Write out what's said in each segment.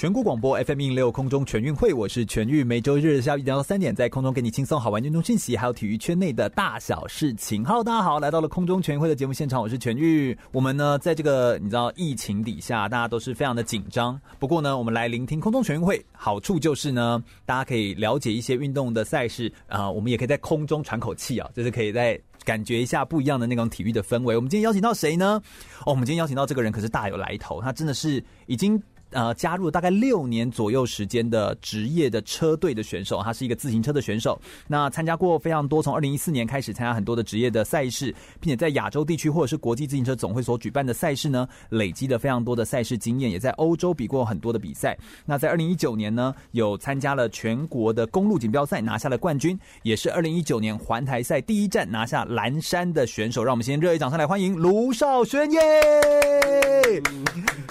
全国广播 FM 一六空中全运会，我是全玉，每周日下午一点到三点，在空中给你轻松好玩运动讯息，还有体育圈内的大小事情。好大家好，来到了空中全运会的节目现场，我是全玉。我们呢，在这个你知道疫情底下，大家都是非常的紧张。不过呢，我们来聆听空中全运会，好处就是呢，大家可以了解一些运动的赛事啊、我们也可以在空中喘口气啊，就是可以在感觉一下不一样的那种体育的氛围。我们今天邀请到谁呢？哦，我们今天邀请到这个人可是大有来头，他真的是已经。呃，加入大概六年左右时间的职业的车队的选手，他是一个自行车的选手。那参加过非常多，从二零一四年开始参加很多的职业的赛事，并且在亚洲地区或者是国际自行车总会所举办的赛事呢，累积了非常多的赛事经验，也在欧洲比过很多的比赛。那在二零一九年呢，有参加了全国的公路锦标赛，拿下了冠军，也是二零一九年环台赛第一站拿下蓝山的选手。让我们先热烈掌声来欢迎卢少轩耶！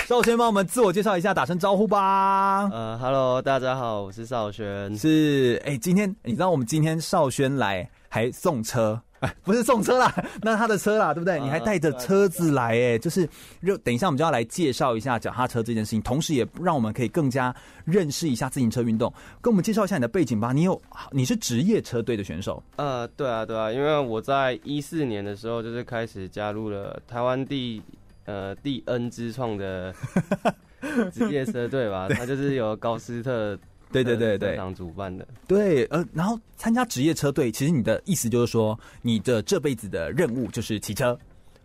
少轩帮我们自我介绍一下。打声招呼吧。呃，Hello，大家好，我是少轩。是，哎、欸，今天你知道我们今天少轩来还送车，哎，不是送车啦，那他的车啦，对不对？你还带着车子来，哎，就是，就等一下我们就要来介绍一下脚踏车这件事情，同时也让我们可以更加认识一下自行车运动。跟我们介绍一下你的背景吧。你有，你是职业车队的选手？呃，对啊，对啊，因为我在一四年的时候就是开始加入了台湾第呃第 N 之创的。职业车队吧，他就是由高斯特 对对对对当主办的。对，呃，然后参加职业车队，其实你的意思就是说，你的这辈子的任务就是骑车。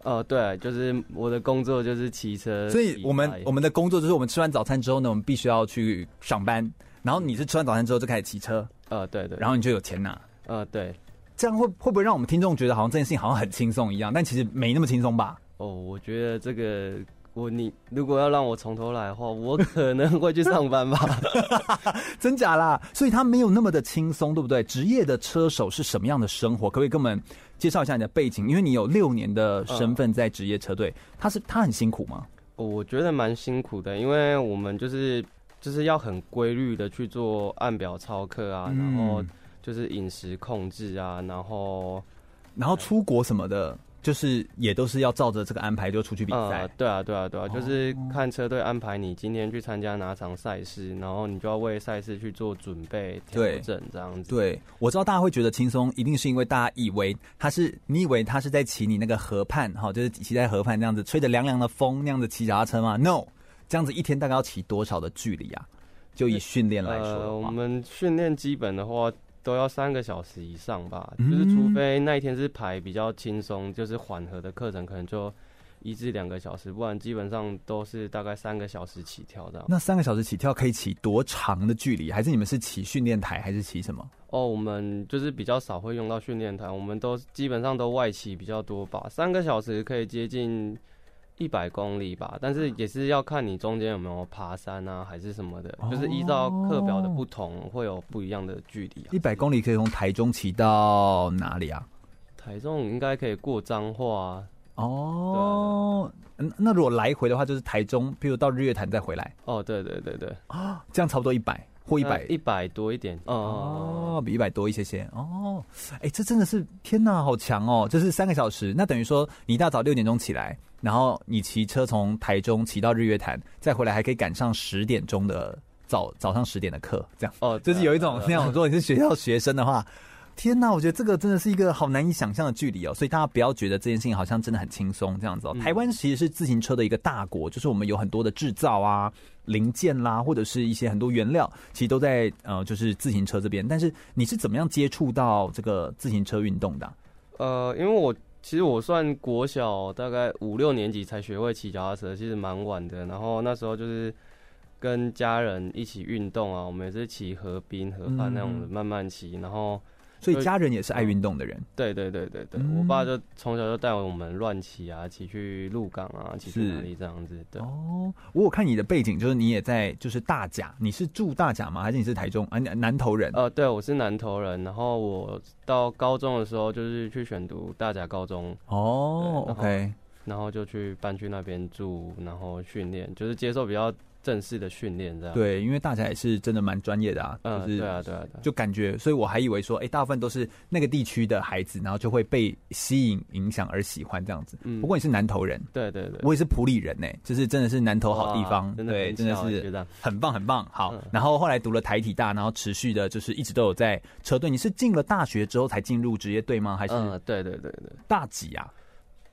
哦、呃，对，就是我的工作就是骑车。所以我们我们的工作就是，我们吃完早餐之后呢，我们必须要去上班。然后你是吃完早餐之后就开始骑车。呃，对对。然后你就有钱拿。呃，对。这样会会不会让我们听众觉得好像这件事情好像很轻松一样？但其实没那么轻松吧？哦，我觉得这个。我你如果要让我从头来的话，我可能会去上班吧。真假啦？所以他没有那么的轻松，对不对？职业的车手是什么样的生活？可不可以跟我们介绍一下你的背景？因为你有六年的身份在职业车队，他是他很辛苦吗？我觉得蛮辛苦的，因为我们就是就是要很规律的去做按表操课啊，然后就是饮食控制啊，然后然后出国什么的。就是也都是要照着这个安排就出去比赛。对啊，对啊，对啊，就是看车队安排你今天去参加哪场赛事，然后你就要为赛事去做准备调整这样子。对，我知道大家会觉得轻松，一定是因为大家以为他是你以为他是在骑你那个河畔哈，就是骑在河畔那样子吹着凉凉的风那样子骑脚踏车吗？No，这样子一天大概要骑多少的距离啊？就以训练来说，呃，我们训练基本的话。都要三个小时以上吧，就是除非那一天是排比较轻松，就是缓和的课程，可能就一至两个小时，不然基本上都是大概三个小时起跳的。那三个小时起跳可以起多长的距离？还是你们是骑训练台，还是骑什么？哦，我们就是比较少会用到训练台，我们都基本上都外骑比较多吧。三个小时可以接近。一百公里吧，但是也是要看你中间有没有爬山啊，还是什么的，就是依照课表的不同，会有不一样的距离啊。一百公里可以从台中骑到哪里啊？台中应该可以过彰化啊。哦，嗯，那如果来回的话，就是台中，比如到日月潭再回来。哦，对对对对，啊，这样差不多一百。或一百一百多一点哦，比一百多一些些哦。哎、欸，这真的是天哪，好强哦！这是三个小时，那等于说你一大早六点钟起来，然后你骑车从台中骑到日月潭，再回来还可以赶上十点钟的早早上十点的课，这样哦，就是有一种那种。如果你是学校学生的话。天呐，我觉得这个真的是一个好难以想象的距离哦，所以大家不要觉得这件事情好像真的很轻松这样子哦。台湾其实是自行车的一个大国，就是我们有很多的制造啊、零件啦，或者是一些很多原料，其实都在呃，就是自行车这边。但是你是怎么样接触到这个自行车运动的啊？呃，因为我其实我算国小大概五六年级才学会骑脚踏车，其实蛮晚的。然后那时候就是跟家人一起运动啊，我们也是骑河滨、河畔那种的慢慢骑，然后。所以家人也是爱运动的人。对对对对对，我爸就从小就带我们乱骑啊，骑去鹿港啊，骑去哪里这样子。对哦，我有看你的背景，就是你也在就是大甲，你是住大甲吗？还是你是台中啊？南投人？呃，对，我是南投人。然后我到高中的时候就是去选读大甲高中。哦，OK。然后就去搬去那边住，然后训练，就是接受比较。正式的训练这样对，因为大家也是真的蛮专业的啊，嗯，就是对啊，对啊，就感觉，所以我还以为说，哎、欸，大部分都是那个地区的孩子，然后就会被吸引、影响而喜欢这样子。嗯，不过你是南投人，对对对，我也是埔里人呢，就是真的是南投好地方，对，真的是很棒很棒。好，然后后来读了台体大，然后持续的就是一直都有在车队。你是进了大学之后才进入职业队吗？还是？嗯，对对对对，大几啊？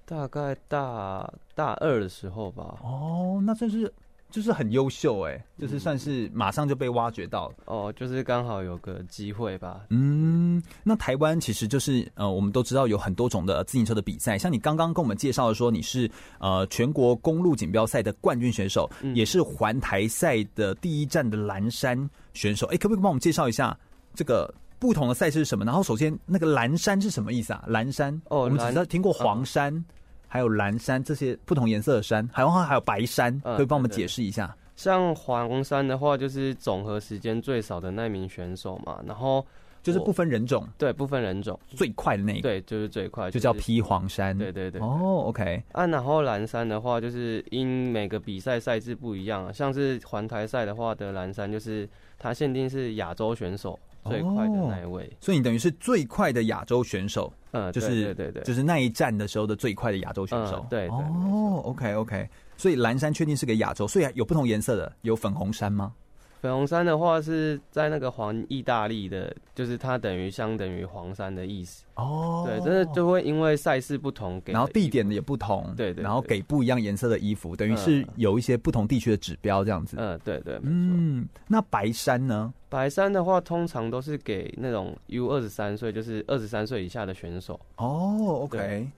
大概大大二的时候吧。哦，那真是。就是很优秀哎，就是算是马上就被挖掘到了哦，就是刚好有个机会吧。嗯，那台湾其实就是呃，我们都知道有很多种的自行车的比赛，像你刚刚跟我们介绍的说你是呃全国公路锦标赛的冠军选手，嗯、也是环台赛的第一站的蓝山选手。哎、欸，可不可以帮我们介绍一下这个不同的赛事是什么？然后首先那个蓝山是什么意思啊？蓝山哦，我们只知道听过黄山。哦还有蓝山这些不同颜色的山，还有还有白山，可以帮我们解释一下。嗯、像黄山的话，就是总和时间最少的那名选手嘛，然后就是不分人种，对，不分人种，最快的那个，对，就是最快，就叫披黄山。对对对，哦、oh,，OK。啊，然后蓝山的话，就是因每个比赛赛制不一样啊，像是环台赛的话的蓝山，就是它限定是亚洲选手。最快的那一位，哦、所以你等于是最快的亚洲选手，嗯，就是对对对，就是那一站的时候的最快的亚洲选手，嗯、对，对，哦，OK OK，所以蓝山确定是个亚洲，所以有不同颜色的，有粉红山吗？粉红山的话是在那个黄意大利的，就是它等于相等于黄山的意思哦。对，真的就会因为赛事不同给，然后地点也不同，对，对对，然后给不一样颜色的衣服，等于是有一些不同地区的指标这样子。嗯，对对，嗯，那白山呢？白山的话通常都是给那种 U 二十三岁，就是二十三岁以下的选手。哦，OK，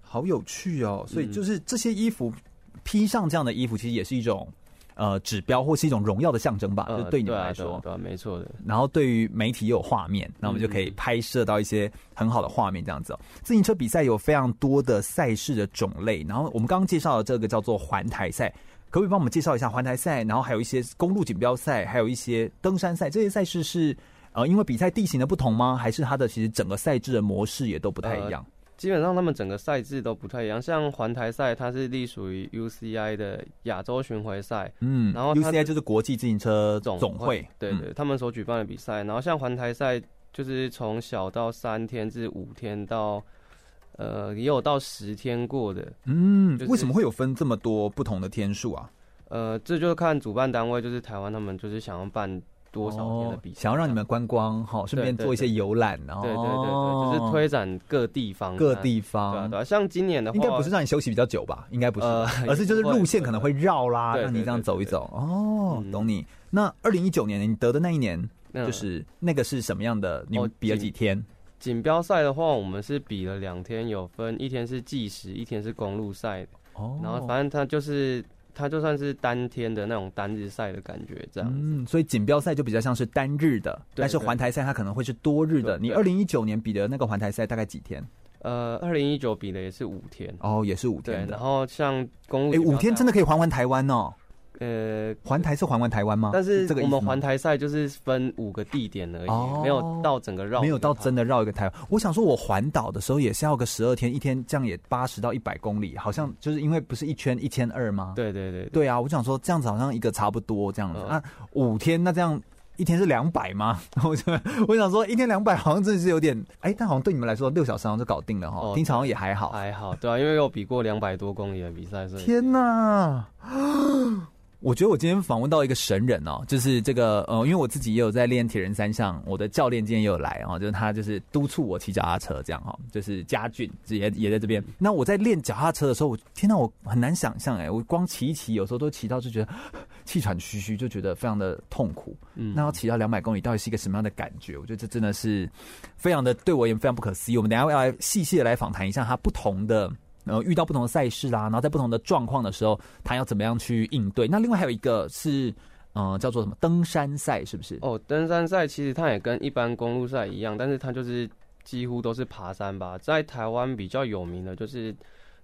好有趣哦。所以就是这些衣服披上这样的衣服，其实也是一种。呃，指标或是一种荣耀的象征吧，呃、就对你们来说，对，没错的。然后对于媒体也有画面，那我们就可以拍摄到一些很好的画面，这样子哦。自行车比赛有非常多的赛事的种类，然后我们刚刚介绍的这个叫做环台赛，可不可以帮我们介绍一下环台赛？然后还有一些公路锦标赛，还有一些登山赛，这些赛事是呃，因为比赛地形的不同吗？还是它的其实整个赛制的模式也都不太一样？呃基本上他们整个赛制都不太一样，像环台赛，它是隶属于 UCI 的亚洲巡回赛，嗯，然后 UCI 就是国际自行车总会，总会对，对对，他们所举办的比赛。然后像环台赛，就是从小到三天至五天到，呃，也有到十天过的。嗯，就是、为什么会有分这么多不同的天数啊？呃，这就是看主办单位，就是台湾他们就是想要办。多少天的比赛，想要让你们观光，哈，顺便做一些游览，然后对对对对，就是推展各地方各地方，对对，像今年的话，应该不是让你休息比较久吧？应该不是，而是就是路线可能会绕啦，让你这样走一走。哦，懂你。那二零一九年你得的那一年，就是那个是什么样的？你们比了几天？锦标赛的话，我们是比了两天，有分一天是计时，一天是公路赛。哦，然后反正它就是。它就算是单天的那种单日赛的感觉，这样。嗯，所以锦标赛就比较像是单日的，但是环台赛它可能会是多日的。你二零一九年比的那个环台赛大概几天？呃，二零一九比的也是五天。哦，也是五天。对，然后像公路，哎，五天真的可以环环台湾哦。呃，环台是环完台湾吗？但是这个我们环台赛就是分五个地点而已，哦、没有到整个绕，没有到真的绕一个台湾。我想说，我环岛的时候也是要个十二天，一天这样也八十到一百公里，好像就是因为不是一圈一千二吗？对对对，对，对啊，我想说这样子好像一个差不多这样子。那、五天那这样一天是两百吗？我 我想说一天两百好像真的是有点哎、欸，但好像对你们来说六小时好像就搞定了哈，听起来好像也还好，还好，对啊，因为有比过两百多公里的比赛，所以天哪！我觉得我今天访问到一个神人哦，就是这个呃，因为我自己也有在练铁人三项，我的教练今天也有来哦，就是他就是督促我骑脚踏车这样哈，就是嘉俊也也在这边。那我在练脚踏车的时候，我天哪，我很难想象哎，我光骑一骑，有时候都骑到就觉得 气喘吁吁，就觉得非常的痛苦。嗯，那要骑到两百公里，到底是一个什么样的感觉？我觉得这真的是非常的对我也非常不可思议。我们等一下要来细细的来访谈一下他不同的。呃，遇到不同的赛事啦，然后在不同的状况的时候，他要怎么样去应对？那另外还有一个是，呃，叫做什么登山赛，是不是？哦，登山赛其实它也跟一般公路赛一样，但是它就是几乎都是爬山吧。在台湾比较有名的就是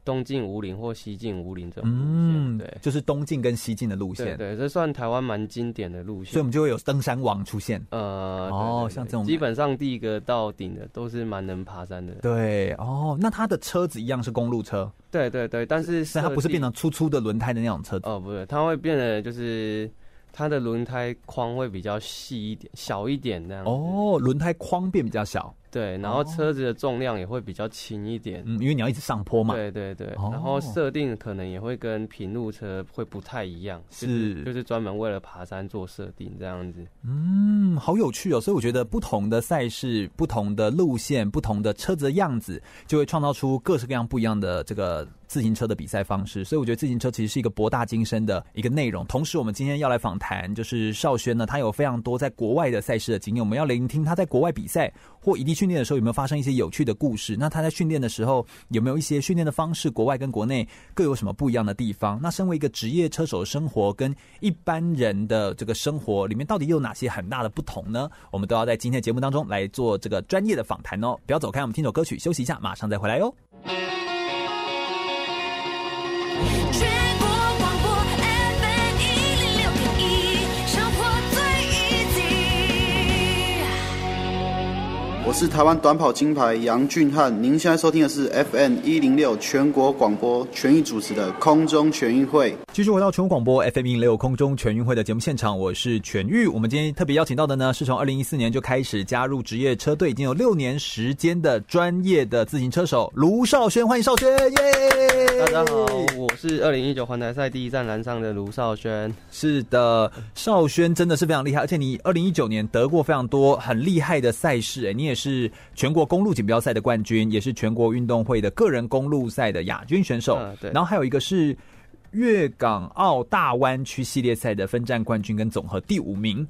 东进五岭或西进五岭这种路线，嗯，对，就是东进跟西进的路线，对，对，这算台湾蛮经典的路线，所以我们就会有登山王出现。呃，哦，像这种基本上第一个到顶的都是蛮能爬山的。对，哦，那他的车子一样是公路车，对对对，但是它不是变成粗粗的轮胎的那种车子，哦，不对，它会变得就是。它的轮胎框会比较细一点，小一点那样。哦，轮胎框变比较小。对，然后车子的重量也会比较轻一点，嗯，因为你要一直上坡嘛。对对对，然后设定可能也会跟平路车会不太一样，是。就是专门为了爬山做设定这样子。嗯，好有趣哦，所以我觉得不同的赛事、不同的路线、不同的车子的样子，就会创造出各式各样不一样的这个自行车的比赛方式。所以我觉得自行车其实是一个博大精深的一个内容。同时，我们今天要来访谈，就是少轩呢，他有非常多在国外的赛事的经验，我们要聆听他在国外比赛或异地训练的时候有没有发生一些有趣的故事？那他在训练的时候有没有一些训练的方式？国外跟国内各有什么不一样的地方？那身为一个职业车手的生活跟一般人的这个生活里面到底有哪些很大的不同呢？我们都要在今天的节目当中来做这个专业的访谈哦！不要走开，我们听首歌曲休息一下，马上再回来哟。是台湾短跑金牌杨俊翰，您现在收听的是 FM 一零六全国广播全域主持的空中全运会。继续回到全国广播 FM 一零六空中全运会的节目现场，我是全玉。我们今天特别邀请到的呢，是从二零一四年就开始加入职业车队，已经有六年时间的专业的自行车手卢少轩，欢迎少轩，耶！大家好，我是二零一九环台赛第一站栏上的卢少轩。是的，少轩真的是非常厉害，而且你二零一九年得过非常多很厉害的赛事，哎，你也。是全国公路锦标赛的冠军，也是全国运动会的个人公路赛的亚军选手。对，然后还有一个是粤港澳大湾区系列赛的分站冠军跟总和第五名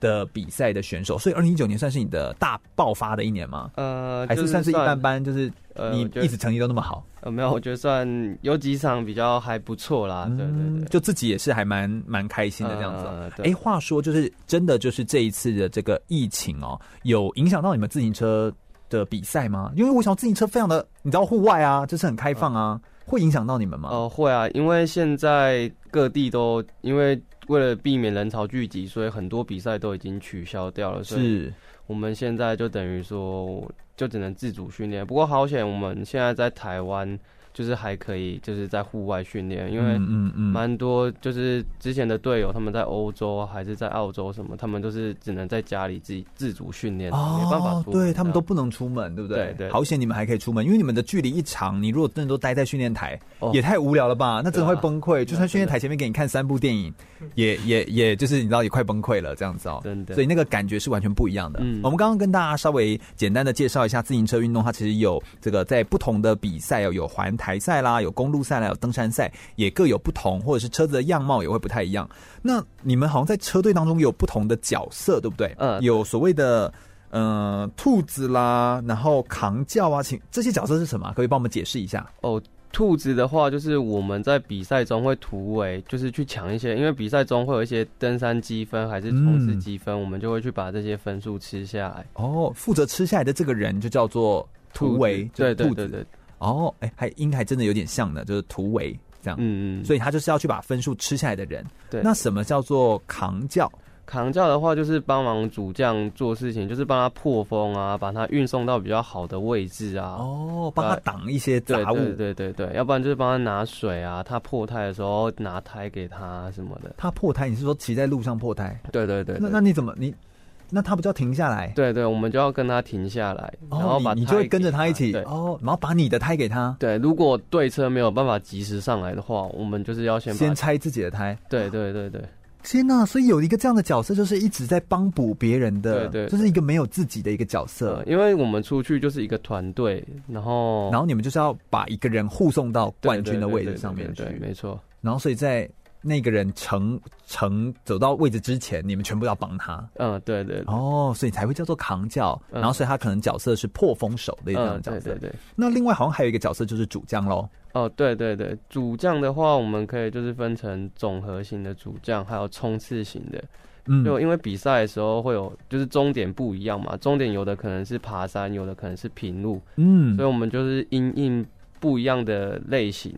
的比赛的选手。所以，二零一九年算是你的大爆发的一年吗？呃，还是算是一般般，就是你一直成绩都那么好。呃，没有，我觉得算有几场比较还不错啦。对对对，就自己也是还蛮蛮开心的这样子。哎、呃，话说就是真的就是这一次的这个疫情哦，有影响到你们自行车的比赛吗？因为我想自行车非常的，你知道户外啊，就是很开放啊，会影响到你们吗？哦、呃，会啊，因为现在各地都因为为了避免人潮聚集，所以很多比赛都已经取消掉了。是，我们现在就等于说。就只能自主训练，不过好险，我们现在在台湾。就是还可以，就是在户外训练，因为嗯嗯，蛮多就是之前的队友，他们在欧洲还是在澳洲什么，他们都是只能在家里自己自主训练，哦，没办法出门，对他们都不能出门，对不对？对对。好险你们还可以出门，因为你们的距离一长，你如果真的都待在训练台，也太无聊了吧？那真的会崩溃。就算训练台前面给你看三部电影，也也也就是你知道也快崩溃了这样子哦。真的。所以那个感觉是完全不一样的。嗯。我们刚刚跟大家稍微简单的介绍一下自行车运动，它其实有这个在不同的比赛哦，有环台赛啦，有公。路赛啦有登山赛也各有不同，或者是车子的样貌也会不太一样。那你们好像在车队当中有不同的角色，对不对？嗯，有所谓的呃兔子啦，然后扛轿啊，请这些角色是什么？可以帮我们解释一下？哦，兔子的话就是我们在比赛中会突围，就是去抢一些，因为比赛中会有一些登山积分还是冲刺积分，嗯，我们就会去把这些分数吃下来。哦，负责吃下来的这个人就叫做突围，对对对对。哦，哎，还应该还真的有点像的，就是突围这样，嗯嗯，所以他就是要去把分数吃下来的人。对，那什么叫做扛轿？扛轿的话，就是帮忙主将做事情，就是帮他破风啊，把他运送到比较好的位置啊。哦，帮他挡一些杂物。对对对对，要不然就是帮他拿水啊，他破胎的时候拿胎给他什么的。他破胎，你是说骑在路上破胎？对对对，对。那那你怎么你？那他不就要停下来？对对，我们就要跟他停下来，然后把你，你就会跟着他一起哦，然后把你的胎给他。对，如果对车没有办法及时上来的话，我们就是要先先拆自己的胎。对对对对，天哪！所以有一个这样的角色，就是一直在帮补别人的，对对，就是一个没有自己的一个角色。因为我们出去就是一个团队，然后然后你们就是要把一个人护送到冠军的位置上面去，对，没错。然后所以在。那个人成成走到位置之前，你们全部要帮他。嗯，对对，对。哦，所以才会叫做扛教。嗯、然后，所以他可能角色是破风手的一样的角色。嗯、对对对。那另外好像还有一个角色就是主将喽。哦，对对对，主将的话，我们可以就是分成总合型的主将，还有冲刺型的。嗯。就因为比赛的时候会有，就是终点不一样嘛，终点有的可能是爬山，有的可能是平路。嗯。所以我们就是因应。不一样的类型，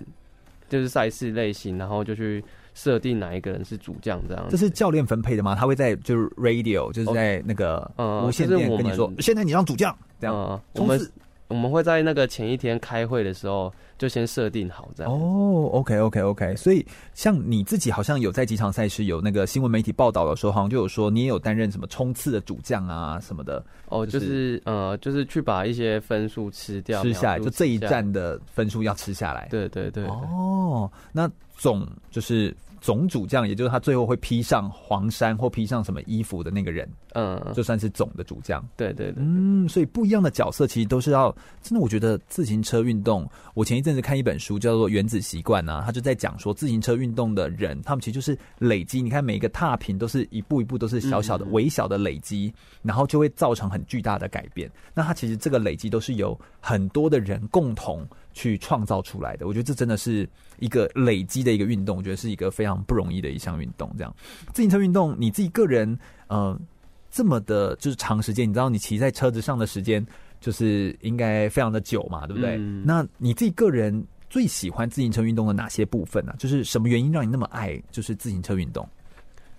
就是赛事类型，然后就去设定哪一个人是主将这样。这是教练分配的吗？他会在就是 radio，就是在那个无线电跟你说，现在你让主将这样。嗯，我们。我们会在那个前一天开会的时候就先设定好这样。哦，OK OK OK，所以像你自己好像有在几场赛事有那个新闻媒体报道的时候，好像就有说你也有担任什么冲刺的主将啊什么的。哦，就是呃，就是去把一些分数吃掉，吃下来，就这一站的分数要吃下来。对对对，对。哦，那总就是。总主将，也就是他最后会披上黄衫或披上什么衣服的那个人，嗯，就算是总的主将。对对对，嗯，所以不一样的角色其实都是要真的。我觉得自行车运动，我前一阵子看一本书叫做《原子习惯》啊，他就在讲说自行车运动的人，他们其实就是累积。你看每一个踏频都是一步一步都是小小的、微小的累积，然后就会造成很巨大的改变。那他其实这个累积都是由很多的人共同去创造出来的。我觉得这真的是。一个累积的一个运动，我觉得是一个非常不容易的一项运动。这样，自行车运动，你自己个人，呃，这么的，就是长时间，你知道，你骑在车子上的时间，就是应该非常的久嘛，对不对？嗯。那你自己个人最喜欢自行车运动的哪些部分呢？啊？就是什么原因让你那么爱，就是自行车运动？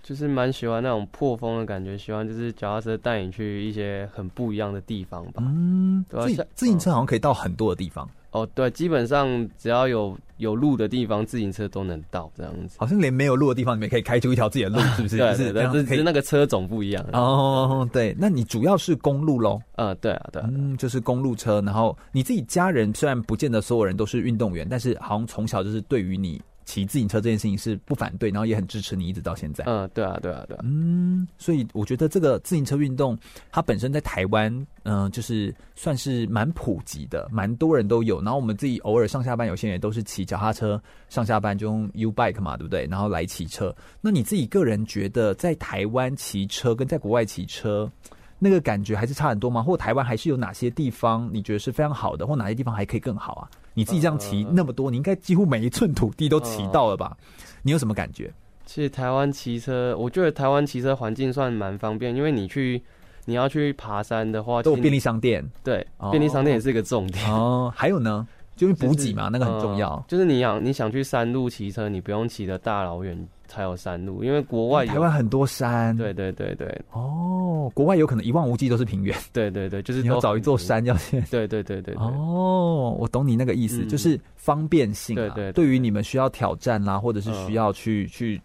就是蛮喜欢那种破风的感觉，喜欢就是脚踏车带你去一些很不一样的地方吧。嗯，对吧？自行车好像可以到很多的地方。哦，对，基本上只要有有路的地方，自行车都能到这样子。好像连没有路的地方，你们可以开出一条自己的路，是不是？对对对，只是那个车种不一样。哦，对，那你主要是公路喽？呃，对啊，对啊，嗯，就是公路车。然后你自己家人虽然不见得所有人都是运动员，但是好像从小就是对于你。骑自行车这件事情是不反对，然后也很支持你，一直到现在。嗯，对啊，对啊，对啊。嗯，所以我觉得这个自行车运动，它本身在台湾，嗯、呃，就是算是蛮普及的，蛮多人都有。然后我们自己偶尔上下班，有些人也都是骑脚踏车上下班，就用 U bike 嘛，对不对？然后来骑车。那你自己个人觉得，在台湾骑车跟在国外骑车，那个感觉还是差很多吗？或台湾还是有哪些地方你觉得是非常好的，或哪些地方还可以更好啊？你自己这样骑那么多，你应该几乎每一寸土地都骑到了吧？你有什么感觉？其实台湾骑车，我觉得台湾骑车环境算蛮方便，因为你去你要去爬山的话，都有便利商店。对，便利商店也是一个重点哦。还有呢，就是补给嘛，那个很重要。就是你想你想去山路骑车，你不用骑的大老远。才有山路，因为国外有台湾很多山，对对对对。哦，国外有可能一望无际都是平原，对对对，就是你要找一座山要先，对对对对。哦，我懂你那个意思，嗯、就是方便性、啊。对，对对，对于你们需要挑战啦、啊，或者是需要去、嗯、去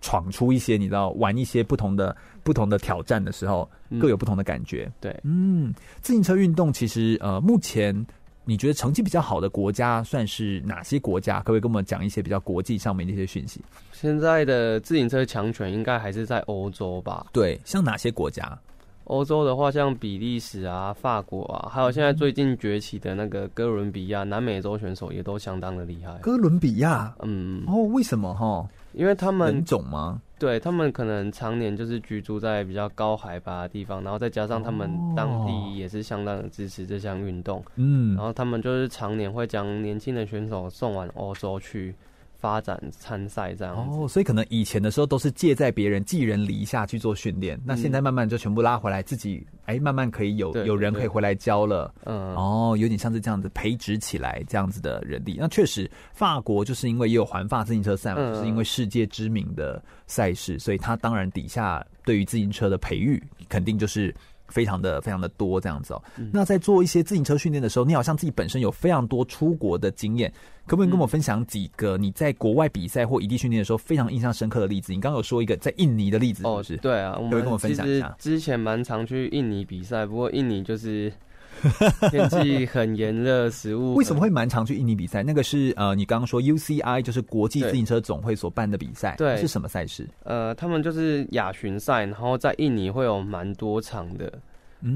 闯出一些，你知道，玩一些不同的不同的挑战的时候，各有不同的感觉。嗯、对，嗯，自行车运动其实呃，目前。你觉得成绩比较好的国家算是哪些国家？可不可以跟我们讲一些比较国际上面的一些讯息？现在的自行车强权应该还是在欧洲吧？对，像哪些国家？欧洲的话，像比利时啊、法国啊，还有现在最近崛起的那个哥伦比亚，南美洲选手也都相当的厉害。哥伦比亚，嗯，哦，为什么哈？因为他们人种吗？对，他们可能常年就是居住在比较高海拔的地方，然后再加上他们当地也是相当的支持这项运动，嗯，然后他们就是常年会将年轻的选手送往欧洲去。发展参赛这样哦，所以可能以前的时候都是借在别人寄人篱下去做训练，那现在慢慢就全部拉回来，自己哎、欸、慢慢可以有有人可以回来教了，嗯哦，有点像是这样子培植起来这样子的人力。那确实，法国就是因为也有环法自行车赛，就是因为世界知名的赛事，所以他当然底下对于自行车的培育肯定就是。非常的非常的多这样子哦。那在做一些自行车训练的时候，你好像自己本身有非常多出国的经验，可不可以跟我分享几个你在国外比赛或异地训练的时候非常印象深刻的例子？你刚刚有说一个在印尼的例子是不是？哦，对啊，可以跟我分享一下。之前蛮常去印尼比赛，不过印尼就是。天气很炎热，食物为什么会蛮常去印尼比赛？那个是呃，你刚刚说 UCI 就是国际自行车总会所办的比赛，对，是什么赛事？呃，他们就是亚巡赛，然后在印尼会有蛮多场的。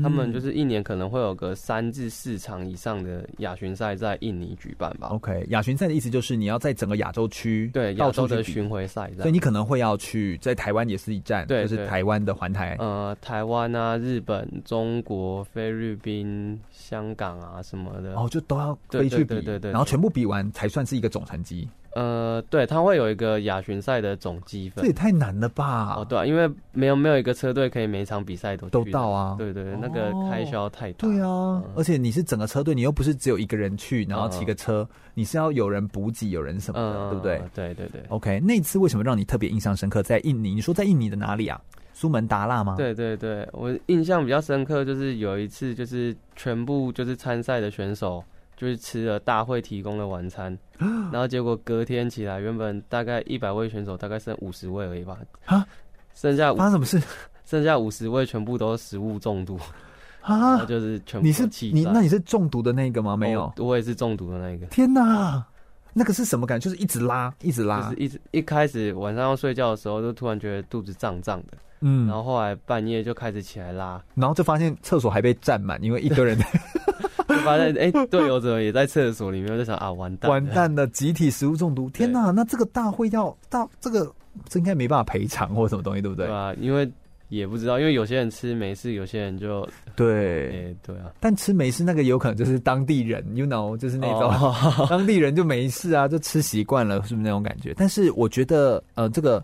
他们就是一年可能会有个三至四场以上的亚巡赛在印尼举办吧。OK，亚巡赛的意思就是你要在整个亚洲区对亚洲的巡回赛，所以你可能会要去在台湾也是一站，对，就是台湾的环台。呃，台湾啊，日本、中国、菲律宾、香港啊什么的，哦，就都要飞去比，对对对，对，然后全部比完才算是一个总成绩。呃，对，它会有一个亚巡赛的总积分，这也太难了吧？哦，对啊，因为没有没有一个车队可以每场比赛都都到啊。对对，那个开销太大。对啊，嗯、而且你是整个车队，你又不是只有一个人去，然后骑个车，嗯、你是要有人补给，有人什么的，嗯、对不对？对对对。OK，那次为什么让你特别印象深刻？在印尼，你说在印尼的哪里啊？苏门答腊吗？对对对，我印象比较深刻，就是有一次，就是全部就是参赛的选手。就是吃了大会提供的晚餐，然后结果隔天起来，原本大概一百位选手，大概剩五十位而已吧。啊，剩下发生什么事？剩下五十位全部都是食物中毒啊！就是全部你是你那你是中毒的那个吗？没有，我也是中毒的那个。天哪，那个是什么感觉？就是一直拉，一直拉，就是一直一开始晚上要睡觉的时候，就突然觉得肚子胀胀的，嗯，然后后来半夜就开始起来拉，然后就发现厕所还被占满，因为一堆人。就发现哎，队友怎么也在厕所里面？我就想啊，完蛋，完蛋了，集体食物中毒！天哪，那这个大会要大这个，这应该没办法赔偿或什么东西，对不对？对啊，因为也不知道，因为有些人吃没事，有些人就对，哎，对啊。但吃没事那个有可能就是当地人，you know，就是那种、oh. 当地人就没事啊，就吃习惯了，是不是那种感觉？但是我觉得，呃，这个。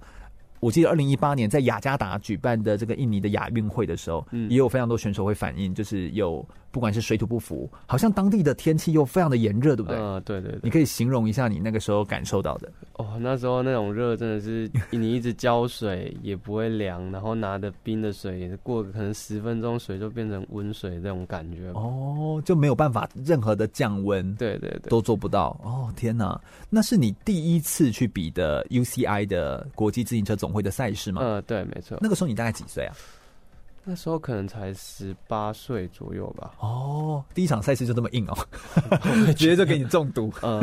我记得二零一八年在雅加达举办的这个印尼的亚运会的时候，嗯，也有非常多选手会反映，就是有不管是水土不服，好像当地的天气又非常的炎热，对不对？嗯，对对对。你可以形容一下你那个时候感受到的。哦，那时候那种热真的是你一直浇水也不会凉，然后拿的冰的水也过可能十分钟水就变成温水这种感觉。哦，就没有办法任何的降温。对对对，都做不到。哦，天哪，那是你第一次去比的 UCI 的国际自行车总会的赛事吗？嗯，对，没错。那个时候你大概几岁啊？那时候可能才十八岁左右吧。哦，第一场赛事就这么硬哦，直接就给你中毒，嗯，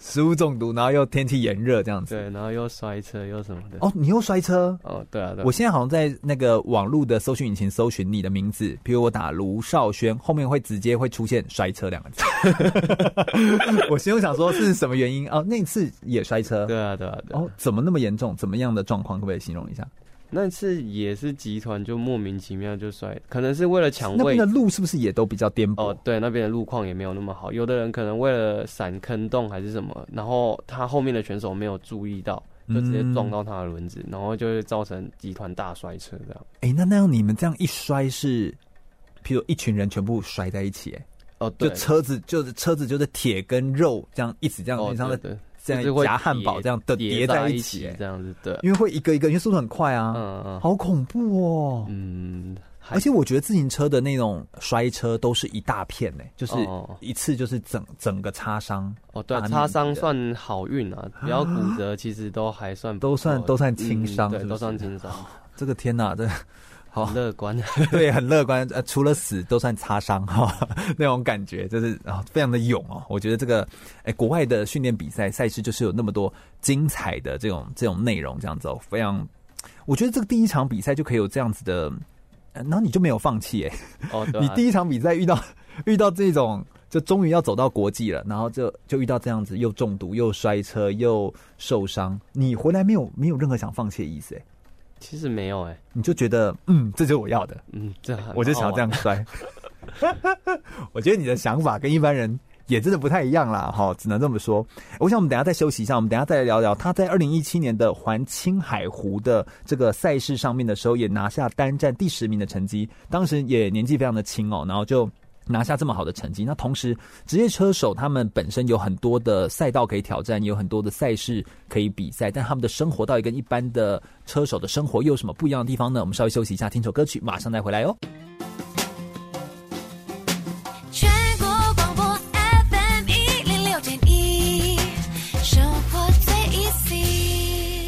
食物中毒，然后又天气炎热这样子，对，然后又摔车又什么的。哦，你又摔车？哦，对啊，对。我现在好像在那个网络的搜寻引擎搜寻你的名字，比如我打卢少轩，后面会直接会出现摔车两个字。我心中想说是什么原因？哦，那次也摔车？对啊，对啊，对。哦，怎么那么严重？怎么样的状况？可不可以形容一下？那次也是集团就莫名其妙就摔，可能是为了抢位。那边的路是不是也都比较颠簸？哦，对，那边的路况也没有那么好。有的人可能为了闪坑洞还是什么，然后他后面的选手没有注意到，就直接撞到他的轮子，嗯、然后就会造成集团大摔车这样。哎、欸，那那样你们这样一摔是，譬如一群人全部摔在一起、欸，哎，哦，对，就车子就是车子就是铁跟肉这样一直这样非常的。哦这样夹汉堡这样的叠在一起，这样子对，因为会一个一个，因为速度很快啊，嗯嗯，好恐怖哦，嗯，而且我觉得自行车的那种摔车都是一大片呢，就是一次就是整整个擦伤哦，对，擦伤算好运啊，不要骨折其实都还算都算都算轻伤，对，都算轻伤。这个天哪，这。好乐观，对，很乐观。呃，除了死都算擦伤哈，那种感觉就是啊，非常的勇哦。我觉得这个，哎，国外的训练比赛赛事就是有那么多精彩的这种这种内容，这样子哦，非常。我觉得这个第一场比赛就可以有这样子的，然后你就没有放弃哎。哦，你第一场比赛遇到遇到这种，就终于要走到国际了，然后就就遇到这样子，又中毒又摔车又受伤，你回来没有没有任何想放弃的意思哎。其实没有哎、欸，你就觉得嗯，这就是我要的，嗯，这我就想要这样摔。我觉得你的想法跟一般人也真的不太一样啦，哈，只能这么说。我想我们等一下再休息一下，我们等一下再来聊聊他在二零一七年的环青海湖的这个赛事上面的时候，也拿下单站第十名的成绩，当时也年纪非常的轻哦，然后就。拿下这么好的成绩，那同时职业车手他们本身有很多的赛道可以挑战，有很多的赛事可以比赛，但他们的生活到底跟一般的车手的生活又有什么不一样的地方呢？我们稍微休息一下，听首歌曲，马上再回来哦。全国广播 FM 一零六点一，生活最 easy。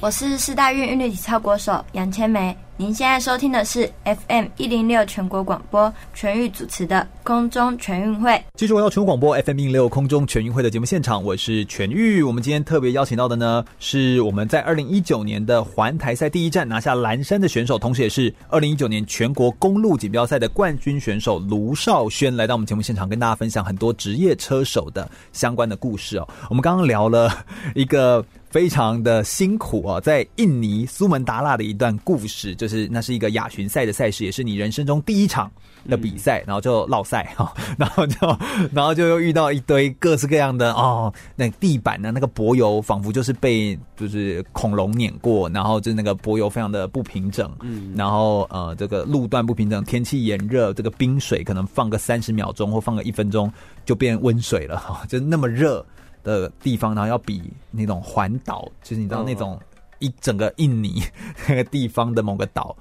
我是四大运韵律体操国手杨千梅。您现在收听的是 FM 一零六全国广播全域主持的空中全运会。继续回到全国广播 FM 一零六空中全运会的节目现场，我是全域。我们今天特别邀请到的呢，是我们在二零一九年的环台赛第一站拿下蓝衫的选手，同时也是二零一九年全国公路锦标赛的冠军选手卢少轩，来到我们节目现场，跟大家分享很多职业车手的相关的故事哦。我们刚刚聊了一个非常的辛苦啊，在印尼苏门答腊的一段故事，就。就是那是一个亚巡赛的赛事，也是你人生中第一场的比赛，然后就落赛哈，然后就然后就又遇到一堆各式各样的哦，那地板呢那个柏油仿佛就是被就是恐龙碾过，然后就那个柏油非常的不平整，嗯，然后呃这个路段不平整，天气炎热，这个冰水可能放个三十秒钟或放个一分钟就变温水了哈，就那么热的地方，然后要比那种环岛，就是你知道那种一整个印尼那个地方的某个岛。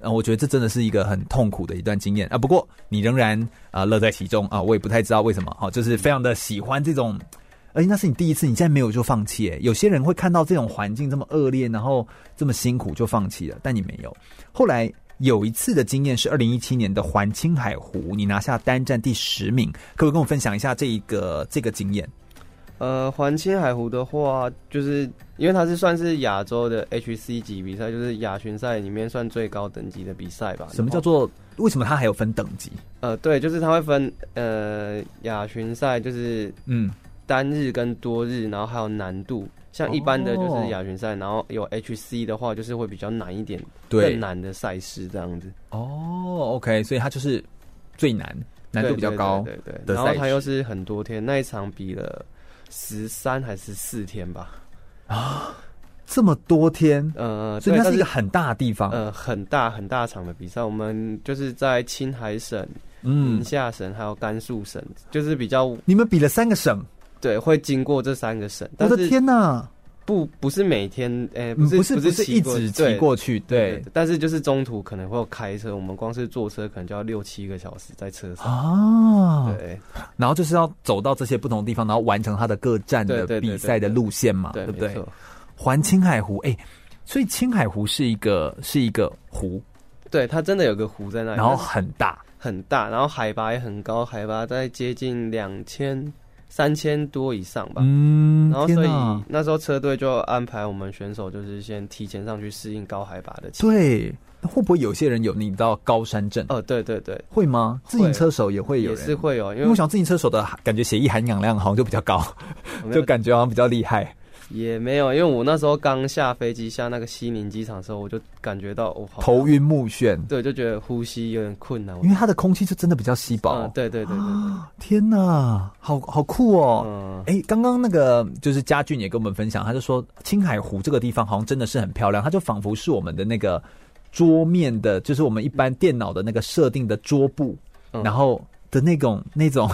嗯，我觉得这真的是一个很痛苦的一段经验啊。不过你仍然啊乐在其中啊，我也不太知道为什么哈，就是非常的喜欢这种。而且那是你第一次，你现在没有就放弃。有些人会看到这种环境这么恶劣，然后这么辛苦就放弃了，但你没有。后来有一次的经验是二零一七年的环青海湖，你拿下单站第十名，可不可以跟我分享一下这一个这个经验？呃，环青海湖的话，就是因为它是算是亚洲的 HC 级比赛，就是亚巡赛里面算最高等级的比赛吧。什么叫做？为什么它还有分等级？呃，对，就是它会分呃亚巡赛，就是嗯单日跟多日，然后还有难度。像一般的就是亚巡赛，然后有 HC 的话，就是会比较难一点，对，更难的赛事这样子。哦，OK，所以它就是最难，难度比较高，对对，对，对。然后它又是很多天，那一场比了。十三还是四天吧？啊，这么多天，呃，所以那是一个很大的地方，呃，很大很大场的比赛。我们就是在青海省、宁夏省还有甘肃省，就是比较。你们比了三个省，对，会经过这三个省。我的天哪！不，不是每天，诶、欸，不是，不是，不是一直骑过去，对。但是就是中途可能会有开车，我们光是坐车可能就要六七个小时在车上啊。对，然后就是要走到这些不同的地方，然后完成它的各站的比赛的路线嘛，对不对？环青海湖，哎、欸，所以青海湖是一个是一个湖，对，它真的有个湖在那里，然后很大很大，然后海拔也很高，海拔在接近两千。三千多以上吧，嗯，然后所以那时候车队就安排我们选手，就是先提前上去适应高海拔的。对，那会不会有些人有你知道高山症？哦，对对对，会吗？自行车手也会有，也是会有，因为，因为我想自行车手的感觉血液含氧量好像就比较高，就感觉好像比较厉害。也没有，因为我那时候刚下飞机下那个西宁机场的时候，我就感觉到我头晕目眩，对，就觉得呼吸有点困难，因为它的空气就真的比较稀薄。嗯、对，对，对 天哪，好好酷哦！哎、嗯，刚刚那个就是嘉俊也跟我们分享，他就说青海湖这个地方好像真的是很漂亮，它就仿佛是我们的那个桌面的，就是我们一般电脑的那个设定的桌布，嗯、然后的那种那种。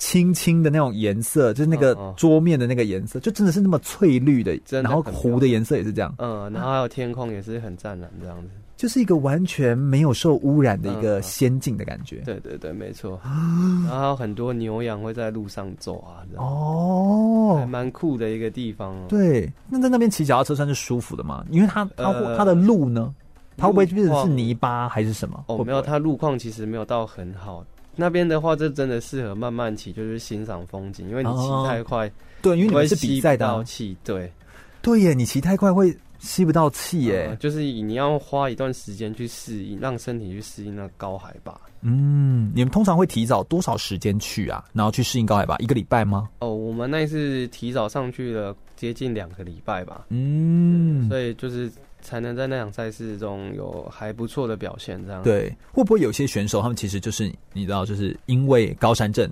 青青的那种颜色，就是那个桌面的那个颜色，就真的是那么翠绿的。然后湖的颜色也是这样，嗯，然后还有天空也是很湛蓝这样子，就是一个完全没有受污染的一个仙境的感觉。对对对，没错。然后还有很多牛羊会在路上走啊，哦，还蛮酷的一个地方。对，那在那边骑脚踏车算是舒服的吗？因为它它它的路呢，它会不会变成是泥巴还是什么？哦，没有，它路况其实没有到很好。那边的话，这真的适合慢慢骑，就是欣赏风景。因为你骑太快，哦、对，因为你们是比赛的气，对，对耶，你骑太快会吸不到气耶、嗯，就是你要花一段时间去适应，让身体去适应那个高海拔。嗯，你们通常会提早多少时间去啊？然后去适应高海拔，一个礼拜吗？哦，我们那一次提早上去了接近两个礼拜吧。嗯，所以就是。才能在那场赛事中有还不错的表现，这样。对，会不会有些选手他们其实就是你知道，就是因为高山症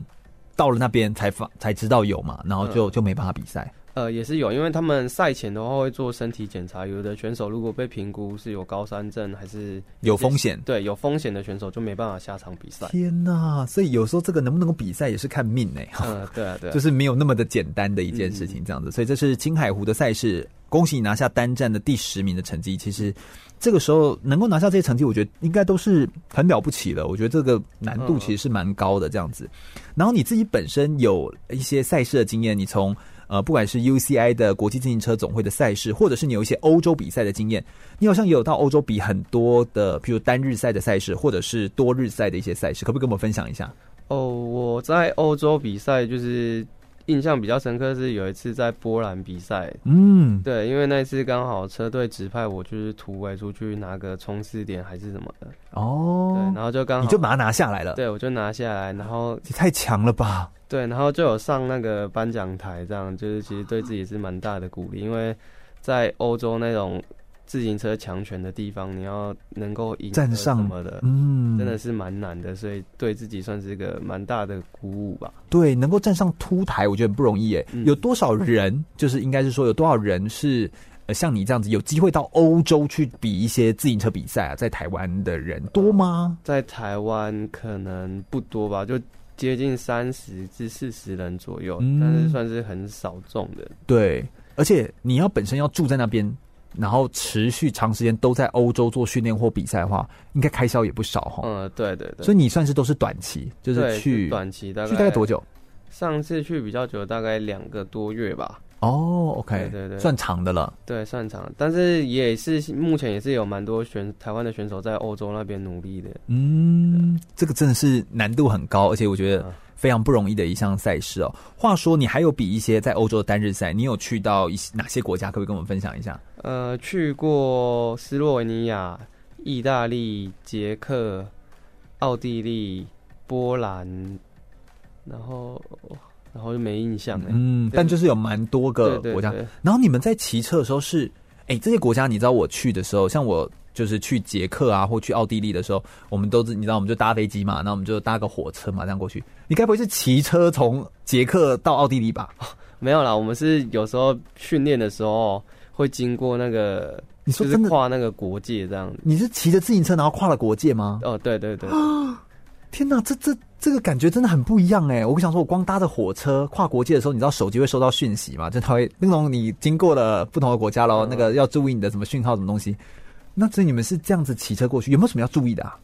到了那边才发才知道有嘛，然后就、嗯、就没办法比赛。呃，也是有，因为他们赛前的话会做身体检查，有的选手如果被评估是有高山症，还是有风险，对，有风险的选手就没办法下场比赛。天哪！所以有时候这个能不能够比赛也是看命呢。嗯，对啊，对啊，就是没有那么的简单的一件事情，这样子。嗯、所以这是青海湖的赛事，恭喜你拿下单站的第十名的成绩。其实这个时候能够拿下这些成绩，我觉得应该都是很了不起了。我觉得这个难度其实是蛮高的，这样子。嗯、然后你自己本身有一些赛事的经验，你从。呃，不管是 UCI 的国际自行车总会的赛事，或者是你有一些欧洲比赛的经验，你好像也有到欧洲比很多的，譬如单日赛的赛事，或者是多日赛的一些赛事，可不可以跟我们分享一下？哦，我在欧洲比赛就是印象比较深刻是有一次在波兰比赛，嗯，对，因为那次刚好车队指派我就是突围出去拿个冲刺点还是什么的，哦，对，然后就刚好你就把它拿下来了，对，我就拿下来，然后你太强了吧。对，然后就有上那个颁奖台，这样就是其实对自己是蛮大的鼓励，因为在欧洲那种自行车强权的地方，你要能够赢站上什么的，嗯，真的是蛮难的，所以对自己算是一个蛮大的鼓舞吧。对，能够站上凸台，我觉得很不容易诶。嗯、有多少人，就是应该是说，有多少人是呃像你这样子有机会到欧洲去比一些自行车比赛啊？在台湾的人多吗？在台湾可能不多吧，就接近三十至四十人左右，嗯、但是算是很少众的。对，而且你要本身要住在那边。然后持续长时间都在欧洲做训练或比赛的话，应该开销也不少哈。嗯，对对对。所以你算是都是短期，就是去是短期大概去大概多久？上次去比较久，大概两个多月吧。哦，OK，对对对，算长的了。对，算长，但是也是目前也是有蛮多选台湾的选手在欧洲那边努力的。嗯，这个真的是难度很高，而且我觉得。非常不容易的一项赛事哦。话说，你还有比一些在欧洲的单日赛，你有去到一些哪些国家？可不可以跟我们分享一下？呃，去过斯洛文尼亚、意大利、捷克、奥地利、波兰，然后然后就没印象了。嗯，但就是有蛮多个国家。然后你们在骑车的时候是，哎、欸，这些国家你知道我去的时候，像我。就是去捷克啊，或去奥地利的时候，我们都是你知道，我们就搭飞机嘛，那我们就搭个火车嘛，这样过去。你该不会是骑车从捷克到奥地利吧？没有啦，我们是有时候训练的时候会经过那个，你说真的跨那个国界这样子。你是骑着自行车然后跨了国界吗？哦，对对对。天哪，这这这个感觉真的很不一样哎！我想说，我光搭着火车跨国界的时候，你知道手机会收到讯息吗？就它会那种你经过了不同的国家喽，嗯、那个要注意你的什么讯号什么东西。那所以你们是这样子骑车过去，有没有什么要注意的啊？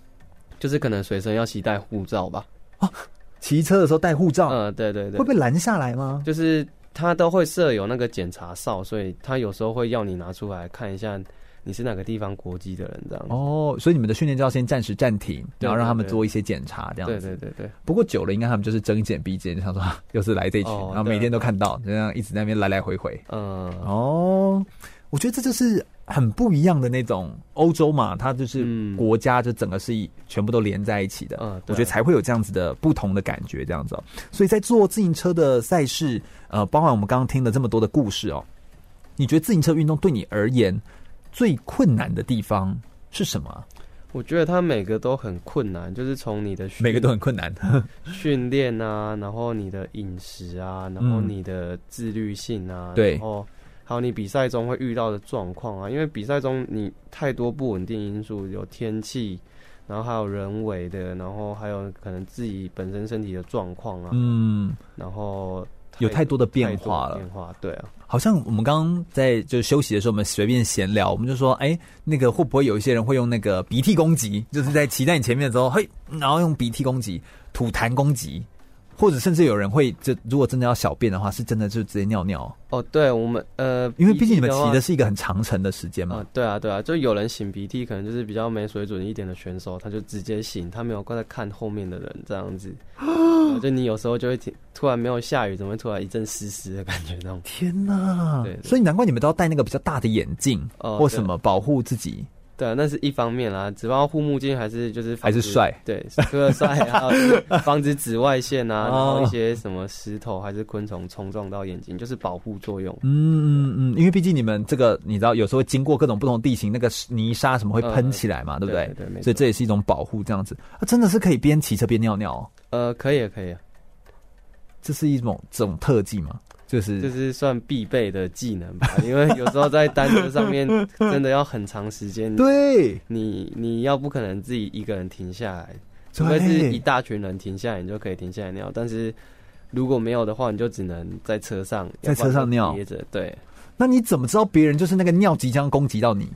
就是可能随身要携带护照吧。哦，骑车的时候带护照。嗯，对对对。会被拦下来吗？就是他都会设有那个检查哨，所以他有时候会要你拿出来看一下你是哪个地方国籍的人这样子。哦，所以你们的训练就要先暂时暂停，然后让他们做一些检查这样子。对对对对。不过久了，应该他们就是睁眼闭眼，就想说又是来这一群，哦、然后每天都看到，这样一直在那边来来回回。嗯。哦，我觉得这就是。很不一样的那种欧洲嘛，它就是国家就整个是一全部都连在一起的，嗯，我觉得才会有这样子的不同的感觉，这样子。所以在做自行车的赛事，呃，包含我们刚刚听了这么多的故事哦，你觉得自行车运动对你而言最困难的地方是什么？我觉得它每个都很困难，就是从你的每个都很困难 训练啊，然后你的饮食啊，然后你的自律性啊，对，然后。还有你比赛中会遇到的状况啊，因为比赛中你太多不稳定因素，有天气，然后还有人为的，然后还有可能自己本身身体的状况啊，嗯，然后有太多的变化了，变化，对啊，好像我们刚刚在就休息的时候，我们随便闲聊，我们就说，哎，那个会不会有一些人会用那个鼻涕攻击，就是在骑在你前面的时候，嘿，然后用鼻涕攻击、吐痰攻击。或者甚至有人会，就如果真的要小便的话，是真的就直接尿尿。哦，对，我们呃，因为毕竟你们骑的是一个很长程的时间嘛。呃，对啊，对啊，就有人擤鼻涕，可能就是比较没水准一点的选手，他就直接擤，他没有过来看后面的人这样子。啊 就你有时候就会突然没有下雨，怎么会突然一阵湿湿的感觉那种？天哪！对，所以难怪你们都要戴那个比较大的眼镜，或什么保护自己。对，那是一方面啦，只包括护目镜还是就是还是帅，对，除了帅，还有 防止紫外线啊，然后一些什么石头还是昆虫冲撞到眼睛，就是保护作用。嗯嗯嗯，因为毕竟你们这个你知道，有时候会经过各种不同地形，那个泥沙什么会喷起来嘛，对不对？对，所以这也是一种保护，这样子。啊，真的是可以边骑车边尿尿？哦呃，可以，可以。这是一种这种特技吗？就是就是算必备的技能吧，因为有时候在单车上面真的要很长时间。对，你你要不可能自己一个人停下来，除非是一大群人停下来，你就可以停下来尿。但是如果没有的话，你就只能在车上，在车上尿。憋着对，那你怎么知道别人就是那个尿即将攻击到你？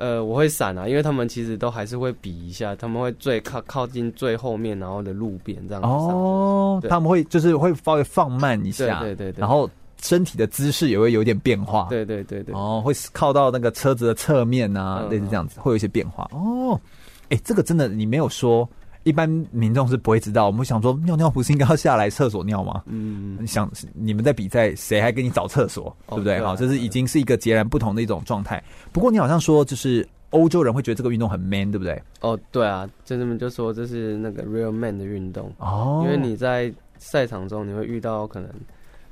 呃，我会闪啊，因为他们其实都还是会比一下，他们会最靠靠近最后面，然后的路边这样子。哦，他们会就是会稍微放慢一下，对对对，对，然后身体的姿势也会有点变化，对对对对。哦，会靠到那个车子的侧面啊，类似这样子，会有一些变化。哦，哎，这个真的你没有说。一般民众是不会知道，我们会想说尿尿不是应该要下来厕所尿吗？嗯，你想你们在比赛，谁还给你找厕所，哦、对不对？好，这是已经是一个截然不同的一种状态。不过你好像说，就是欧洲人会觉得这个运动很 man，对不对？哦，对啊，就这么就说这是那个 real man 的运动哦，因为你在赛场中你会遇到可能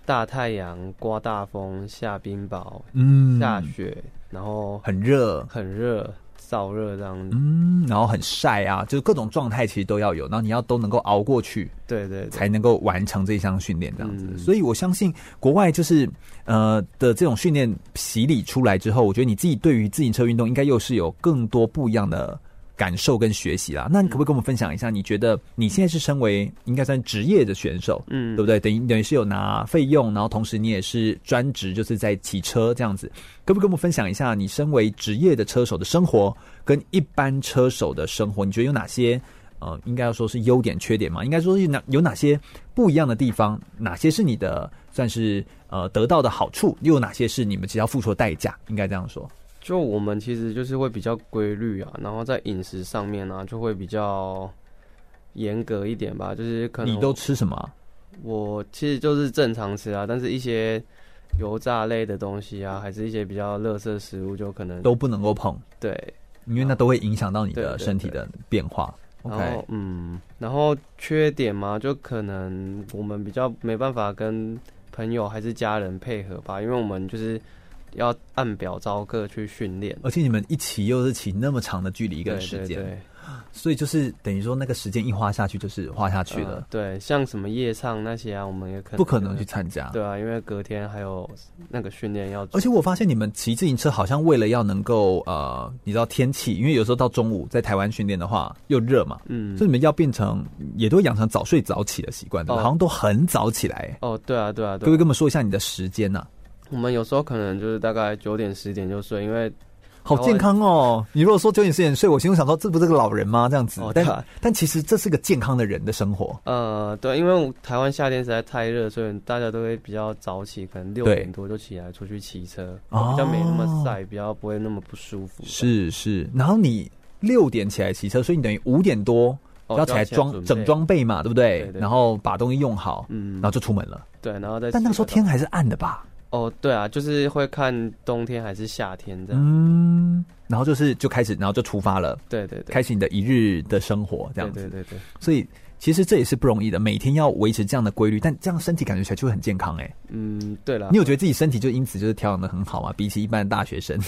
大太阳、刮大风、下冰雹、嗯，下雪，然后很热，很热。燥热这样子，嗯，然后很晒啊，就是各种状态其实都要有，然后你要都能够熬过去，对，对对，才能够完成这一项训练这样子。嗯、所以我相信国外就是呃的这种训练洗礼出来之后，我觉得你自己对于自行车运动应该又是有更多不一样的。感受跟学习啦，那你可不可以跟我们分享一下？你觉得你现在是身为应该算职业的选手，嗯，对不对？等于等于是有拿费用，然后同时你也是专职，就是在骑车这样子。可不可以跟我们分享一下你身为职业的车手的生活跟一般车手的生活？你觉得有哪些呃，应该要说是优点、缺点嘛？应该说是哪有哪些不一样的地方？哪些是你的算是呃得到的好处？又有哪些是你们只要付出的代价？应该这样说。就我们其实就是会比较规律啊，然后在饮食上面呢、啊，就会比较严格一点吧。就是可能你都吃什么？我其实就是正常吃啊，但是一些油炸类的东西啊，还是一些比较垃圾食物，就可能都不能够碰。对，因为那都会影响到你的身体的变化。然后嗯，然后缺点嘛，就可能我们比较没办法跟朋友还是家人配合吧，因为我们就是。要按表招课去训练，而且你们一骑又是骑那么长的距离跟时间，对，所以就是等于说那个时间一花下去就是花下去了。呃、对，像什么夜唱那些啊，我们也可能不可能去参加。对啊，因为隔天还有那个训练要。而且我发现你们骑自行车好像为了要能够呃，你知道天气，因为有时候到中午在台湾训练的话又热嘛，嗯，所以你们要变成也都养成早睡早起的习惯，对吧？好像都很早起来。哦，对啊，对啊，对啊。可不可以跟我们说一下你的时间呐、啊？我们有时候可能就是大概九点十点就睡，因为好健康哦。你如果说九点十点睡，我心中想说，这不是个老人吗？这样子，哦、但但其实这是个健康的人的生活。呃，对，因为台湾夏天实在太热，所以大家都会比较早起，可能六点多就起来出去骑车，比较没那么晒，比较不会那么不舒服。是是，然后你六点起来骑车，所以你等于五点多要起来装、哦、整装备嘛，对不对，然后把东西用好，嗯，然后就出门了。对，然后再但那个时候天还是暗的吧？哦，对啊，就是会看冬天还是夏天这样。嗯，然后就是就开始，然后就出发了。对对对，开始你的一日的生活这样子。对对对对。所以其实这也是不容易的，每天要维持这样的规律，但这样身体感觉起来就会很健康哎。嗯，对了。你有觉得自己身体就因此就是调养的很好吗？比起一般的大学生，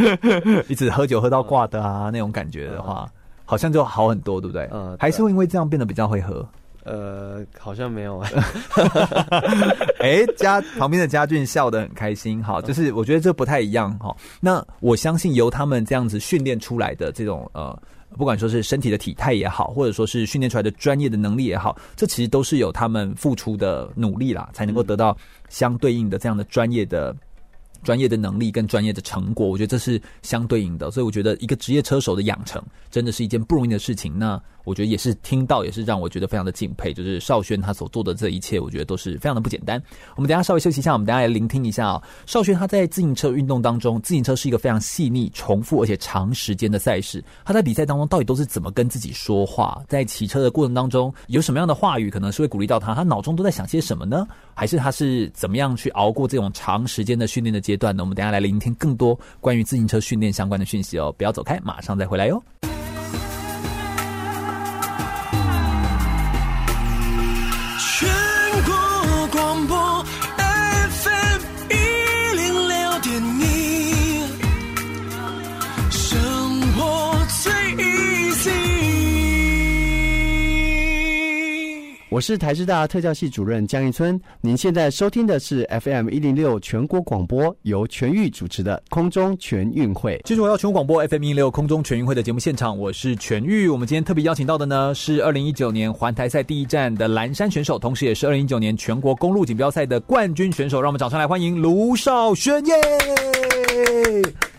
一直喝酒喝到挂的啊那种感觉的话，好像就好很多，对不对？嗯。还是会因为这样变得比较会喝。呃，好像没有哎。哎，家旁边的家俊笑得很开心，好，就是我觉得这不太一样哈。那我相信由他们这样子训练出来的这种呃，不管说是身体的体态也好，或者说是训练出来的专业的能力也好，这其实都是有他们付出的努力啦，才能够得到相对应的这样的专业的。专业的能力跟专业的成果，我觉得这是相对应的，所以我觉得一个职业车手的养成真的是一件不容易的事情。那我觉得也是听到，也是让我觉得非常的敬佩。就是少轩他所做的这一切，我觉得都是非常的不简单。我们等下稍微休息一下，我们等下来聆听一下啊、哦。少轩他在自行车运动当中，自行车是一个非常细腻、重复而且长时间的赛事。他在比赛当中到底都是怎么跟自己说话？在骑车的过程当中，有什么样的话语可能是会鼓励到他？他脑中都在想些什么呢？还是他是怎么样去熬过这种长时间的训练的阶段呢？我们等下来聆听更多关于自行车训练相关的讯息哦！不要走开，马上再回来哟。我是台师大特教系主任江一村，您现在收听的是 FM 一零六全国广播，由全域主持的空中全运会。继续回到全国广播 FM 一零六空中全运会的节目现场，我是全域。我们今天特别邀请到的呢，是二零一九年环台赛第一站的蓝山选手，同时也是二零一九年全国公路锦标赛的冠军选手。让我们掌声来欢迎卢少轩耶！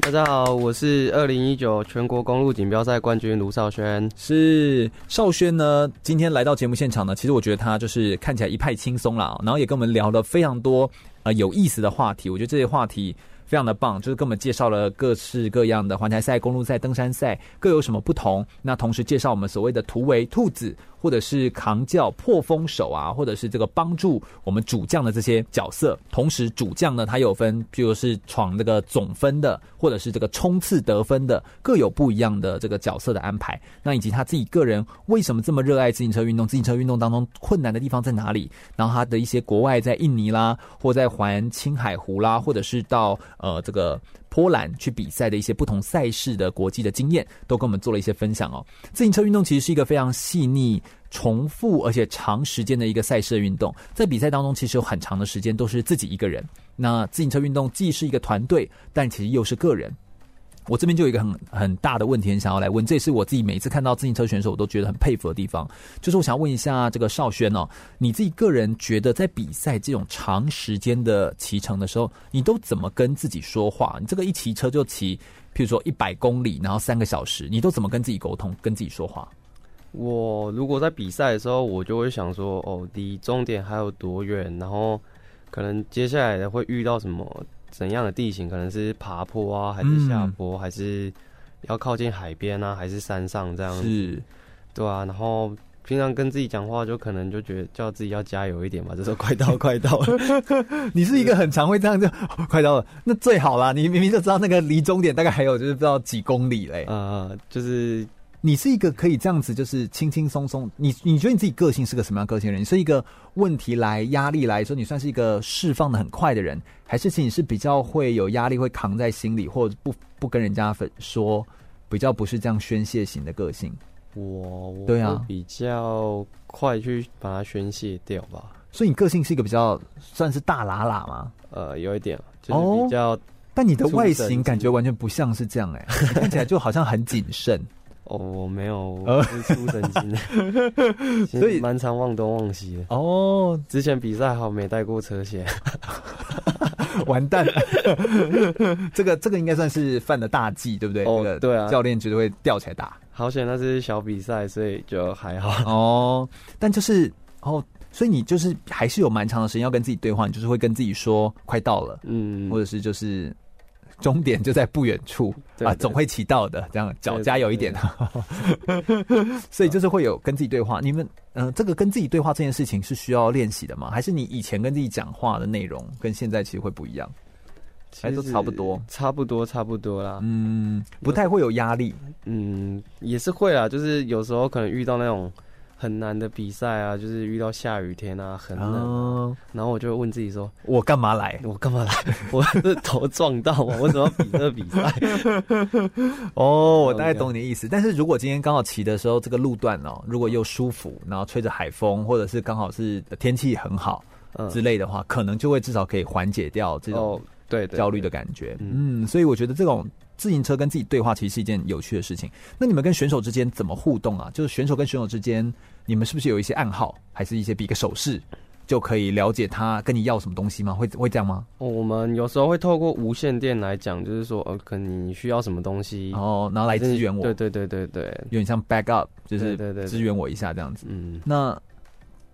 大家好，我是二零一九全国公路锦标赛冠军卢少轩。是少轩呢，今天来到节目现场呢，其实我我觉得他就是看起来一派轻松啦，然后也跟我们聊了非常多呃有意思的话题。我觉得这些话题非常的棒，就是跟我们介绍了各式各样的环台赛、公路赛、登山赛各有什么不同。那同时介绍我们所谓的图为兔子，或者是扛轿破风手啊，或者是这个帮助我们主将的这些角色。同时，主将呢，他有分，譬如是闯这个总分的，或者是这个冲刺得分的，各有不一样的这个角色的安排。那以及他自己个人为什么这么热爱自行车运动？自行车运动当中困难的地方在哪里？然后他的一些国外在印尼啦，或在环青海湖啦，或者是到呃这个。波兰去比赛的一些不同赛事的国际的经验，都跟我们做了一些分享哦。自行车运动其实是一个非常细腻、重复而且长时间的一个赛事运动，在比赛当中其实有很长的时间都是自己一个人。那自行车运动既是一个团队，但其实又是个人。我这边就有一个很很大的问题，想要来问，这也是我自己每一次看到自行车选手，我都觉得很佩服的地方。就是我想问一下这个少轩哦，你自己个人觉得在比赛这种长时间的骑乘的时候，你都怎么跟自己说话？你这个一骑车就骑，譬如说一百公里，然后三个小时，你都怎么跟自己沟通，跟自己说话？我如果在比赛的时候，我就会想说，哦，离终点还有多远？然后可能接下来的会遇到什么？怎样的地形？可能是爬坡啊，还是下坡，嗯、还是要靠近海边啊，还是山上这样子？是，对啊。然后平常跟自己讲话，就可能就觉得叫自己要加油一点嘛，就说快到快到了。你是一个很常会这样就 快到了，那最好啦。你明明就知道那个离终点大概还有就是不知道几公里嘞。啊、呃，就是。你是一个可以这样子，就是轻轻松松。你你觉得你自己个性是个什么样个性的人？你是一个问题来压力来说，你算是一个释放的很快的人，还是其实你是比较会有压力会扛在心里，或者不不跟人家分说，比较不是这样宣泄型的个性？我对啊，比较快去把它宣泄掉吧。所以你个性是一个比较算是大喇喇吗？呃，有一点，就是比较、哦。但你的外形感觉完全不像是这样哎、欸，看起来就好像很谨慎。哦，我没有，我是出神经的，所以蛮常忘东忘西的。哦，之前比赛好没带过车险，完蛋了。这个这个应该算是犯了大忌，对不对？哦，对啊，教练绝对会吊起来打。好险那是小比赛，所以就还好。哦，但就是哦，所以你就是还是有蛮长的时间要跟自己对话，你就是会跟自己说快到了，嗯，或者是就是。终点就在不远处啊，总会骑到的。这样脚加油一点，所以就是会有跟自己对话。你们嗯、呃，这个跟自己对话这件事情是需要练习的吗？还是你以前跟自己讲话的内容跟现在其实会不一样？其实都差不多？差不多，差不多啦。嗯，不太会有压力。嗯，也是会啊，就是有时候可能遇到那种。很难的比赛啊，就是遇到下雨天啊，很冷，哦、然后我就问自己说：我干嘛来？我干嘛来？我是头撞到吗？我怎么比这个比赛？哦，我大概懂你的意思。但是如果今天刚好骑的时候，这个路段哦，如果又舒服，然后吹着海风，或者是刚好是天气很好之类的话，嗯、可能就会至少可以缓解掉这种对焦虑的感觉。嗯，所以我觉得这种。自行车跟自己对话其实是一件有趣的事情。那你们跟选手之间怎么互动啊？就是选手跟选手之间，你们是不是有一些暗号，还是一些比个手势，就可以了解他跟你要什么东西吗？会会这样吗？哦，我们有时候会透过无线电来讲，就是说，呃，可能你需要什么东西，哦，然后来支援我。对对对对对，有点像 back up，就是对对支援我一下这样子。嗯，那。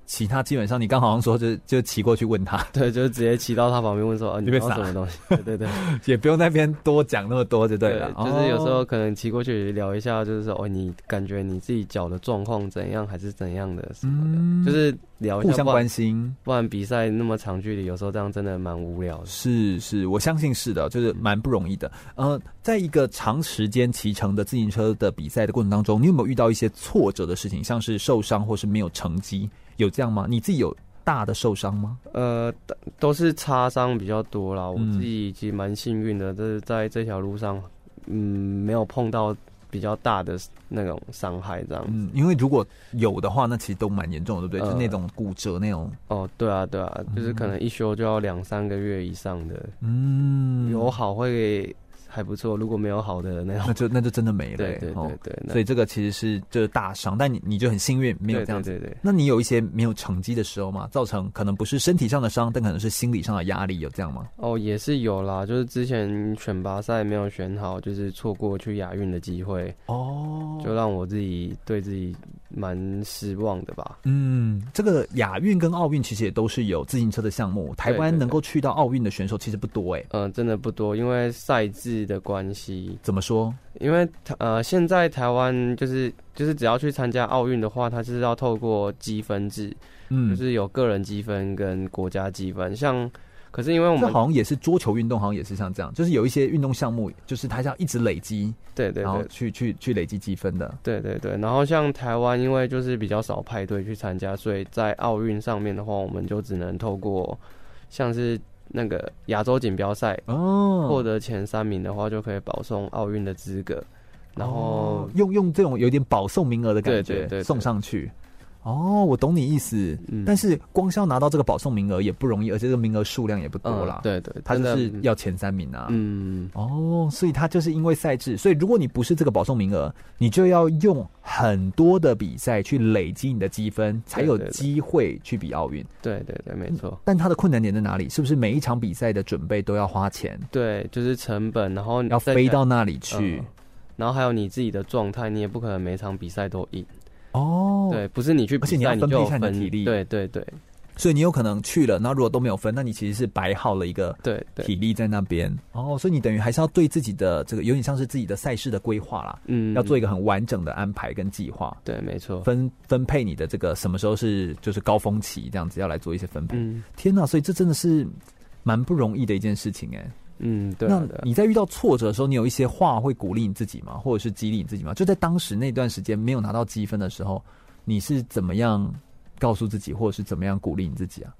其他基本上，你刚好像说就就骑过去问他，对，就是直接骑到他旁边问说，啊，你要什么东西？对 对对，也不用那边多讲那么多，就对了。对，就是有时候可能骑过去聊一下，就是说，哦，你感觉你自己脚的状况怎样，还是怎样的什么的，嗯，就是聊一下，互相关心。不然比赛那么长距离，有时候这样真的蛮无聊的。是是，我相信是的，就是蛮不容易的。呃，在一个长时间骑乘的自行车的比赛的过程当中，你有没有遇到一些挫折的事情，像是受伤或是没有成绩？有这样吗？你自己有大的受伤吗？呃，都是擦伤比较多啦。我自己其实蛮幸运的，就是在这条路上，嗯，没有碰到比较大的那种伤害这样子。嗯，因为如果有的话，那其实都蛮严重的，对不对？呃、就是那种骨折那种。哦，对啊，对啊，就是可能一修就要两三个月以上的。嗯，有好会。还不错，如果没有好的那样，那就那就真的没了。对对对对，所以这个其实是就是大伤，但你你就很幸运没有这样子。对对对。那你有一些没有成绩的时候嘛？造成可能不是身体上的伤，但可能是心理上的压力，有这样吗？哦，也是有啦，就是之前选拔赛没有选好，就是错过去亚运的机会。哦，就让我自己对自己蛮失望的吧。嗯，这个亚运跟奥运其实也都是有自行车的项目，台湾能够去到奥运的选手其实不多哎。嗯，真的不多，因为赛制。的关系怎么说？因为呃，现在台湾就是就是只要去参加奥运的话，它是要透过积分制，嗯，就是有个人积分跟国家积分。像可是因为我们好像也是桌球运动，好像也是像这样，就是有一些运动项目，就是它要一直累积，对，对对，然后去去去累积积分的，对对对。然后像台湾，因为就是比较少派队去参加，所以在奥运上面的话，我们就只能透过像是。那个亚洲锦标赛哦，获得前三名的话，就可以保送奥运的资格，然后、哦、用用这种有点保送名额的感觉，对送上去。哦，我懂你意思，嗯、但是光是要拿到这个保送名额也不容易，而且这个名额数量也不多啦。嗯、对，对对，他就是要前三名啊。嗯，哦，所以他就是因为赛制，所以如果你不是这个保送名额，你就要用很多的比赛去累积你的积分，才有机会去比奥运。对对对，没错。但他的困难点在哪里？是不是每一场比赛的准备都要花钱？对，就是成本，然后要飞到那里去，嗯、然后还有你自己的状态，你也不可能每场比赛都赢。哦，对，不是你去而且你要分配一下你的体力，对对对，所以你有可能去了，那如果都没有分，那你其实是白耗了一个对体力在那边。哦，所以你等于还是要对自己的这个有点像是自己的赛事的规划啦，嗯，要做一个很完整的安排跟计划。对，没错，分分配你的这个什么时候是就是高峰期这样子要来做一些分配。嗯，天哪，所以这真的是蛮不容易的一件事情哎。嗯，对，啊。那你在遇到挫折的时候，你有一些话会鼓励你自己吗？或者是激励你自己吗？就在当时那段时间没有拿到积分的时候，你是怎么样告诉自己，或者是怎么样鼓励你自己啊？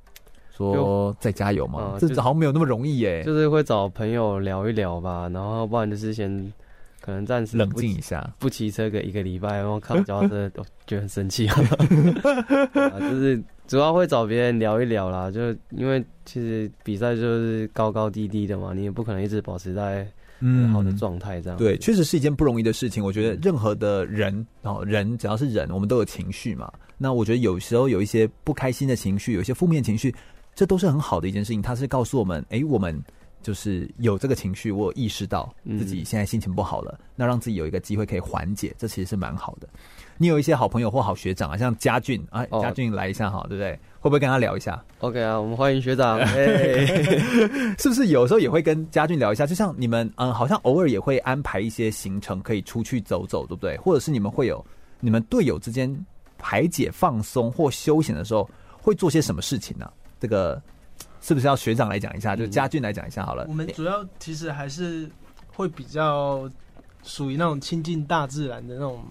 说再加油吗？这好像没有那么容易耶。就是会找朋友聊一聊吧，然后不然就是先可能暂时冷静一下，不骑车个一个礼拜，然后看脚踏 车都觉得很生气啊，就是。主要会找别人聊一聊啦，就因为其实比赛就是高高低低的嘛，你也不可能一直保持在很好的状态这样、嗯。对，确实是一件不容易的事情。我觉得任何的人哦，人只要是人，我们都有情绪嘛。那我觉得有时候有一些不开心的情绪，有一些负面情绪，这都是很好的一件事情。它是告诉我们，哎，我们。就是有这个情绪，我有意识到自己现在心情不好了，嗯、那让自己有一个机会可以缓解，这其实是蛮好的。你有一些好朋友或好学长啊，像嘉俊啊，嘉俊来一下哈，对不对？会不会跟他聊一下？OK 啊，我们欢迎学长。是不是有时候也会跟嘉俊聊一下？就像你们嗯，好像偶尔也会安排一些行程可以出去走走，对不对？或者是你们会有你们队友之间排解、放松或休闲的时候会做些什么事情呢、啊？这个。是不是要学长来讲一下？就嘉俊来讲一下好了。我们主要其实还是会比较属于那种亲近大自然的那种。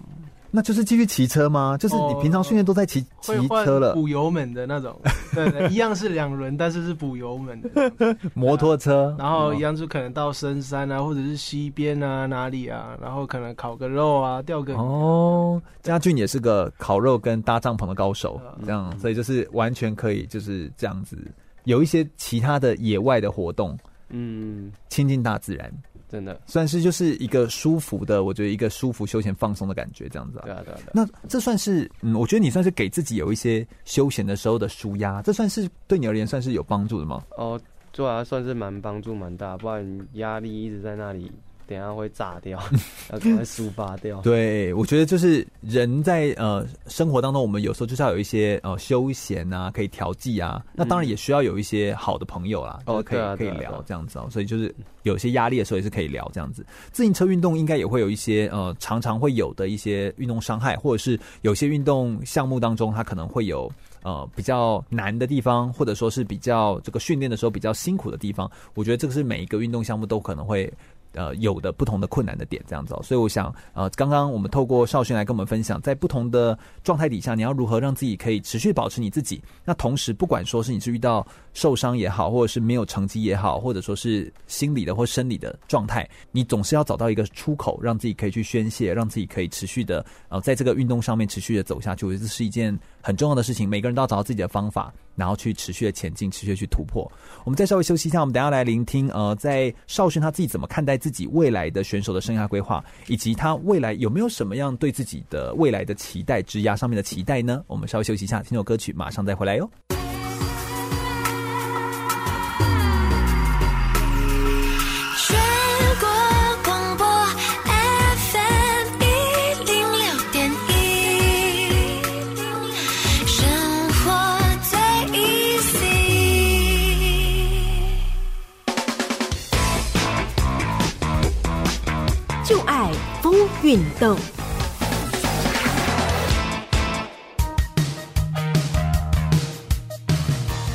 那就是继续骑车吗？就是你平常训练都在骑骑车了，补油门的那种。对对，一样是两轮，但是是补油门的 摩托车。然后一样就可能到深山啊，或者是溪边啊，哪里啊，然后可能烤个肉啊，钓个鱼。哦，嘉俊也是个烤肉跟搭帐篷的高手，这样，所以就是完全可以就是这样子。有一些其他的野外的活动，嗯，亲近大自然，真的算是就是一个舒服的，我觉得一个舒服休闲放松的感觉，这样子啊。对啊，对啊。那这算是，嗯，我觉得你算是给自己有一些休闲的时候的舒压，这算是对你而言算是有帮助的吗？哦，对啊，算是蛮帮助蛮大，不然压力一直在那里。等下会炸掉，要赶快抒发掉。对，我觉得就是人在呃生活当中，我们有时候就是要有一些呃休闲啊，可以调剂啊。那当然也需要有一些好的朋友啦，哦，可以可以聊这样子哦。所以就是有些压力的时候也是可以聊这样子。自行车运动应该也会有一些呃常常会有的一些运动伤害，或者是有些运动项目当中它可能会有呃比较难的地方，或者说是比较这个训练的时候比较辛苦的地方。我觉得这个是每一个运动项目都可能会。呃，有的不同的困难的点这样子哦，所以我想，呃，刚刚我们透过少勋来跟我们分享，在不同的状态底下，你要如何让自己可以持续保持你自己。那同时，不管说是你是遇到受伤也好，或者是没有成绩也好，或者说是心理的或生理的状态，你总是要找到一个出口，让自己可以去宣泄，让自己可以持续的呃，在这个运动上面持续的走下去。我觉得这是一件很重要的事情，每个人都要找到自己的方法。然后去持续的前进，持续的去突破。我们再稍微休息一下，我们等下来聆听呃，在少勋他自己怎么看待自己未来的选手的生涯规划，以及他未来有没有什么样对自己的未来的期待、职涯上面的期待呢？我们稍微休息一下，听首歌曲，马上再回来哟。动。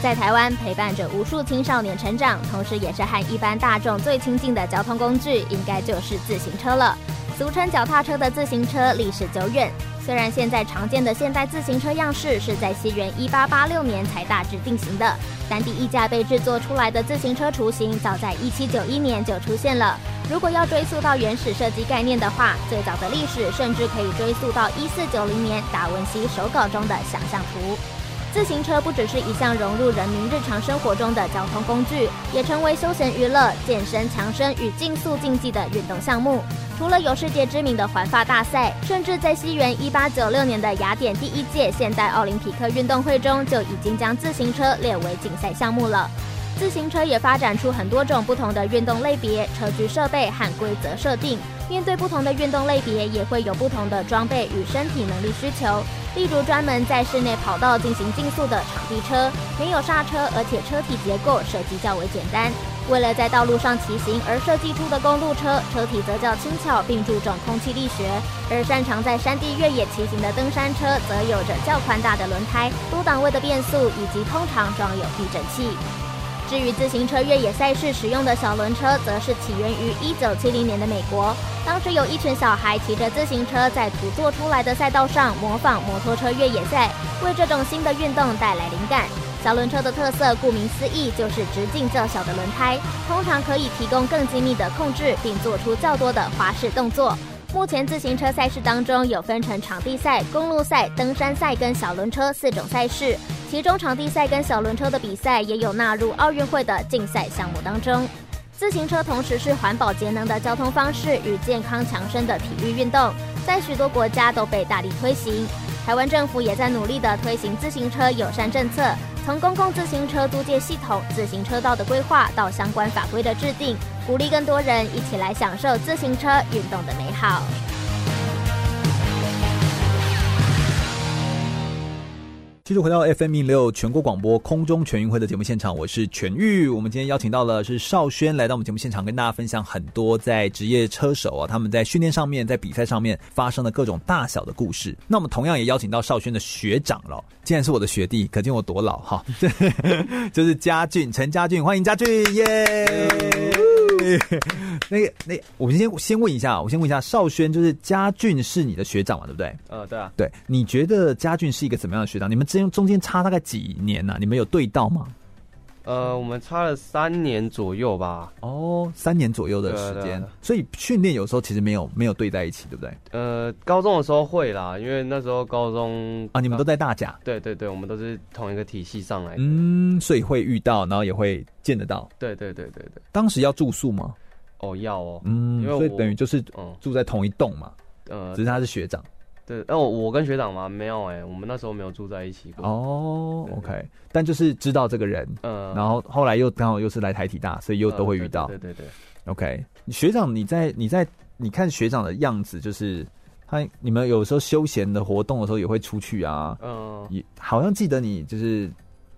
在台湾陪伴着无数青少年成长，同时也是和一般大众最亲近的交通工具，应该就是自行车了。俗称脚踏车的自行车历史久远，虽然现在常见的现代自行车样式是在西元一八八六年才大致定型的，但第一架被制作出来的自行车雏形早在一七九一年就出现了。如果要追溯到原始设计概念的话，最早的历史甚至可以追溯到一四九零年达文西手稿中的想象图。自行车不只是一项融入人民日常生活中的交通工具，也成为休闲娱乐、健身强身与竞速竞技的运动项目。除了有世界知名的环法大赛，甚至在西元一八九六年的雅典第一届现代奥林匹克运动会中，就已经将自行车列为竞赛项目了。自行车也发展出很多种不同的运动类别、车具设备和规则设定。面对不同的运动类别，也会有不同的装备与身体能力需求。例如，专门在室内跑道进行竞速的场地车，没有刹车，而且车体结构设计较为简单。为了在道路上骑行而设计出的公路车，车体则较轻巧，并注重空气力学。而擅长在山地越野骑行的登山车，则有着较宽大的轮胎、多档位的变速，以及通常装有避震器。至于自行车越野赛事使用的小轮车，则是起源于一九七零年的美国。当时有一群小孩骑着自行车在土做出来的赛道上模仿摩托车越野赛，为这种新的运动带来灵感。小轮车的特色，顾名思义，就是直径较小的轮胎，通常可以提供更精密的控制，并做出较多的滑式动作。目前自行车赛事当中有分成场地赛、公路赛、登山赛跟小轮车四种赛事，其中场地赛跟小轮车的比赛也有纳入奥运会的竞赛项目当中。自行车同时是环保节能的交通方式与健康强身的体育运动，在许多国家都被大力推行。台湾政府也在努力地推行自行车友善政策。从公共自行车租借系统、自行车道的规划到相关法规的制定，鼓励更多人一起来享受自行车运动的美好。继续回到 FM 一六全国广播空中全运会的节目现场，我是全玉。我们今天邀请到了是少轩来到我们节目现场，跟大家分享很多在职业车手啊，他们在训练上面、在比赛上面发生的各种大小的故事。那我们同样也邀请到少轩的学长了，既然是我的学弟，可见我多老哈。就是嘉俊，陈嘉俊，欢迎嘉俊耶。Yeah! 那个，那、我们先先问一下，我先问一下少轩，就是嘉俊是你的学长嘛，对不对？呃，对啊。对，你觉得嘉俊是一个怎么样的学长？你们之间中间差大概几年呢、啊？你们有对到吗？呃，我们差了三年左右吧。哦，三年左右的时间，所以训练有时候其实没有没有对在一起，对不对？呃，高中的时候会啦，因为那时候高中啊，你们都在大甲。对对对，我们都是同一个体系上来的。嗯，所以会遇到，然后也会见得到。对对对对对。当时要住宿吗？哦，要哦。嗯，因为所以等于就是住在同一栋嘛。呃，只是他是学长。对，哦，我跟学长吗？没有哎、欸，我们那时候没有住在一起过。哦，OK，但就是知道这个人，嗯，然后后来又刚好又是来台体大，所以又都会遇到。对对对，对，OK，学长，你在你在你看学长的样子，就是他你们有时候休闲的活动的时候也会出去啊，嗯，也好像记得你就是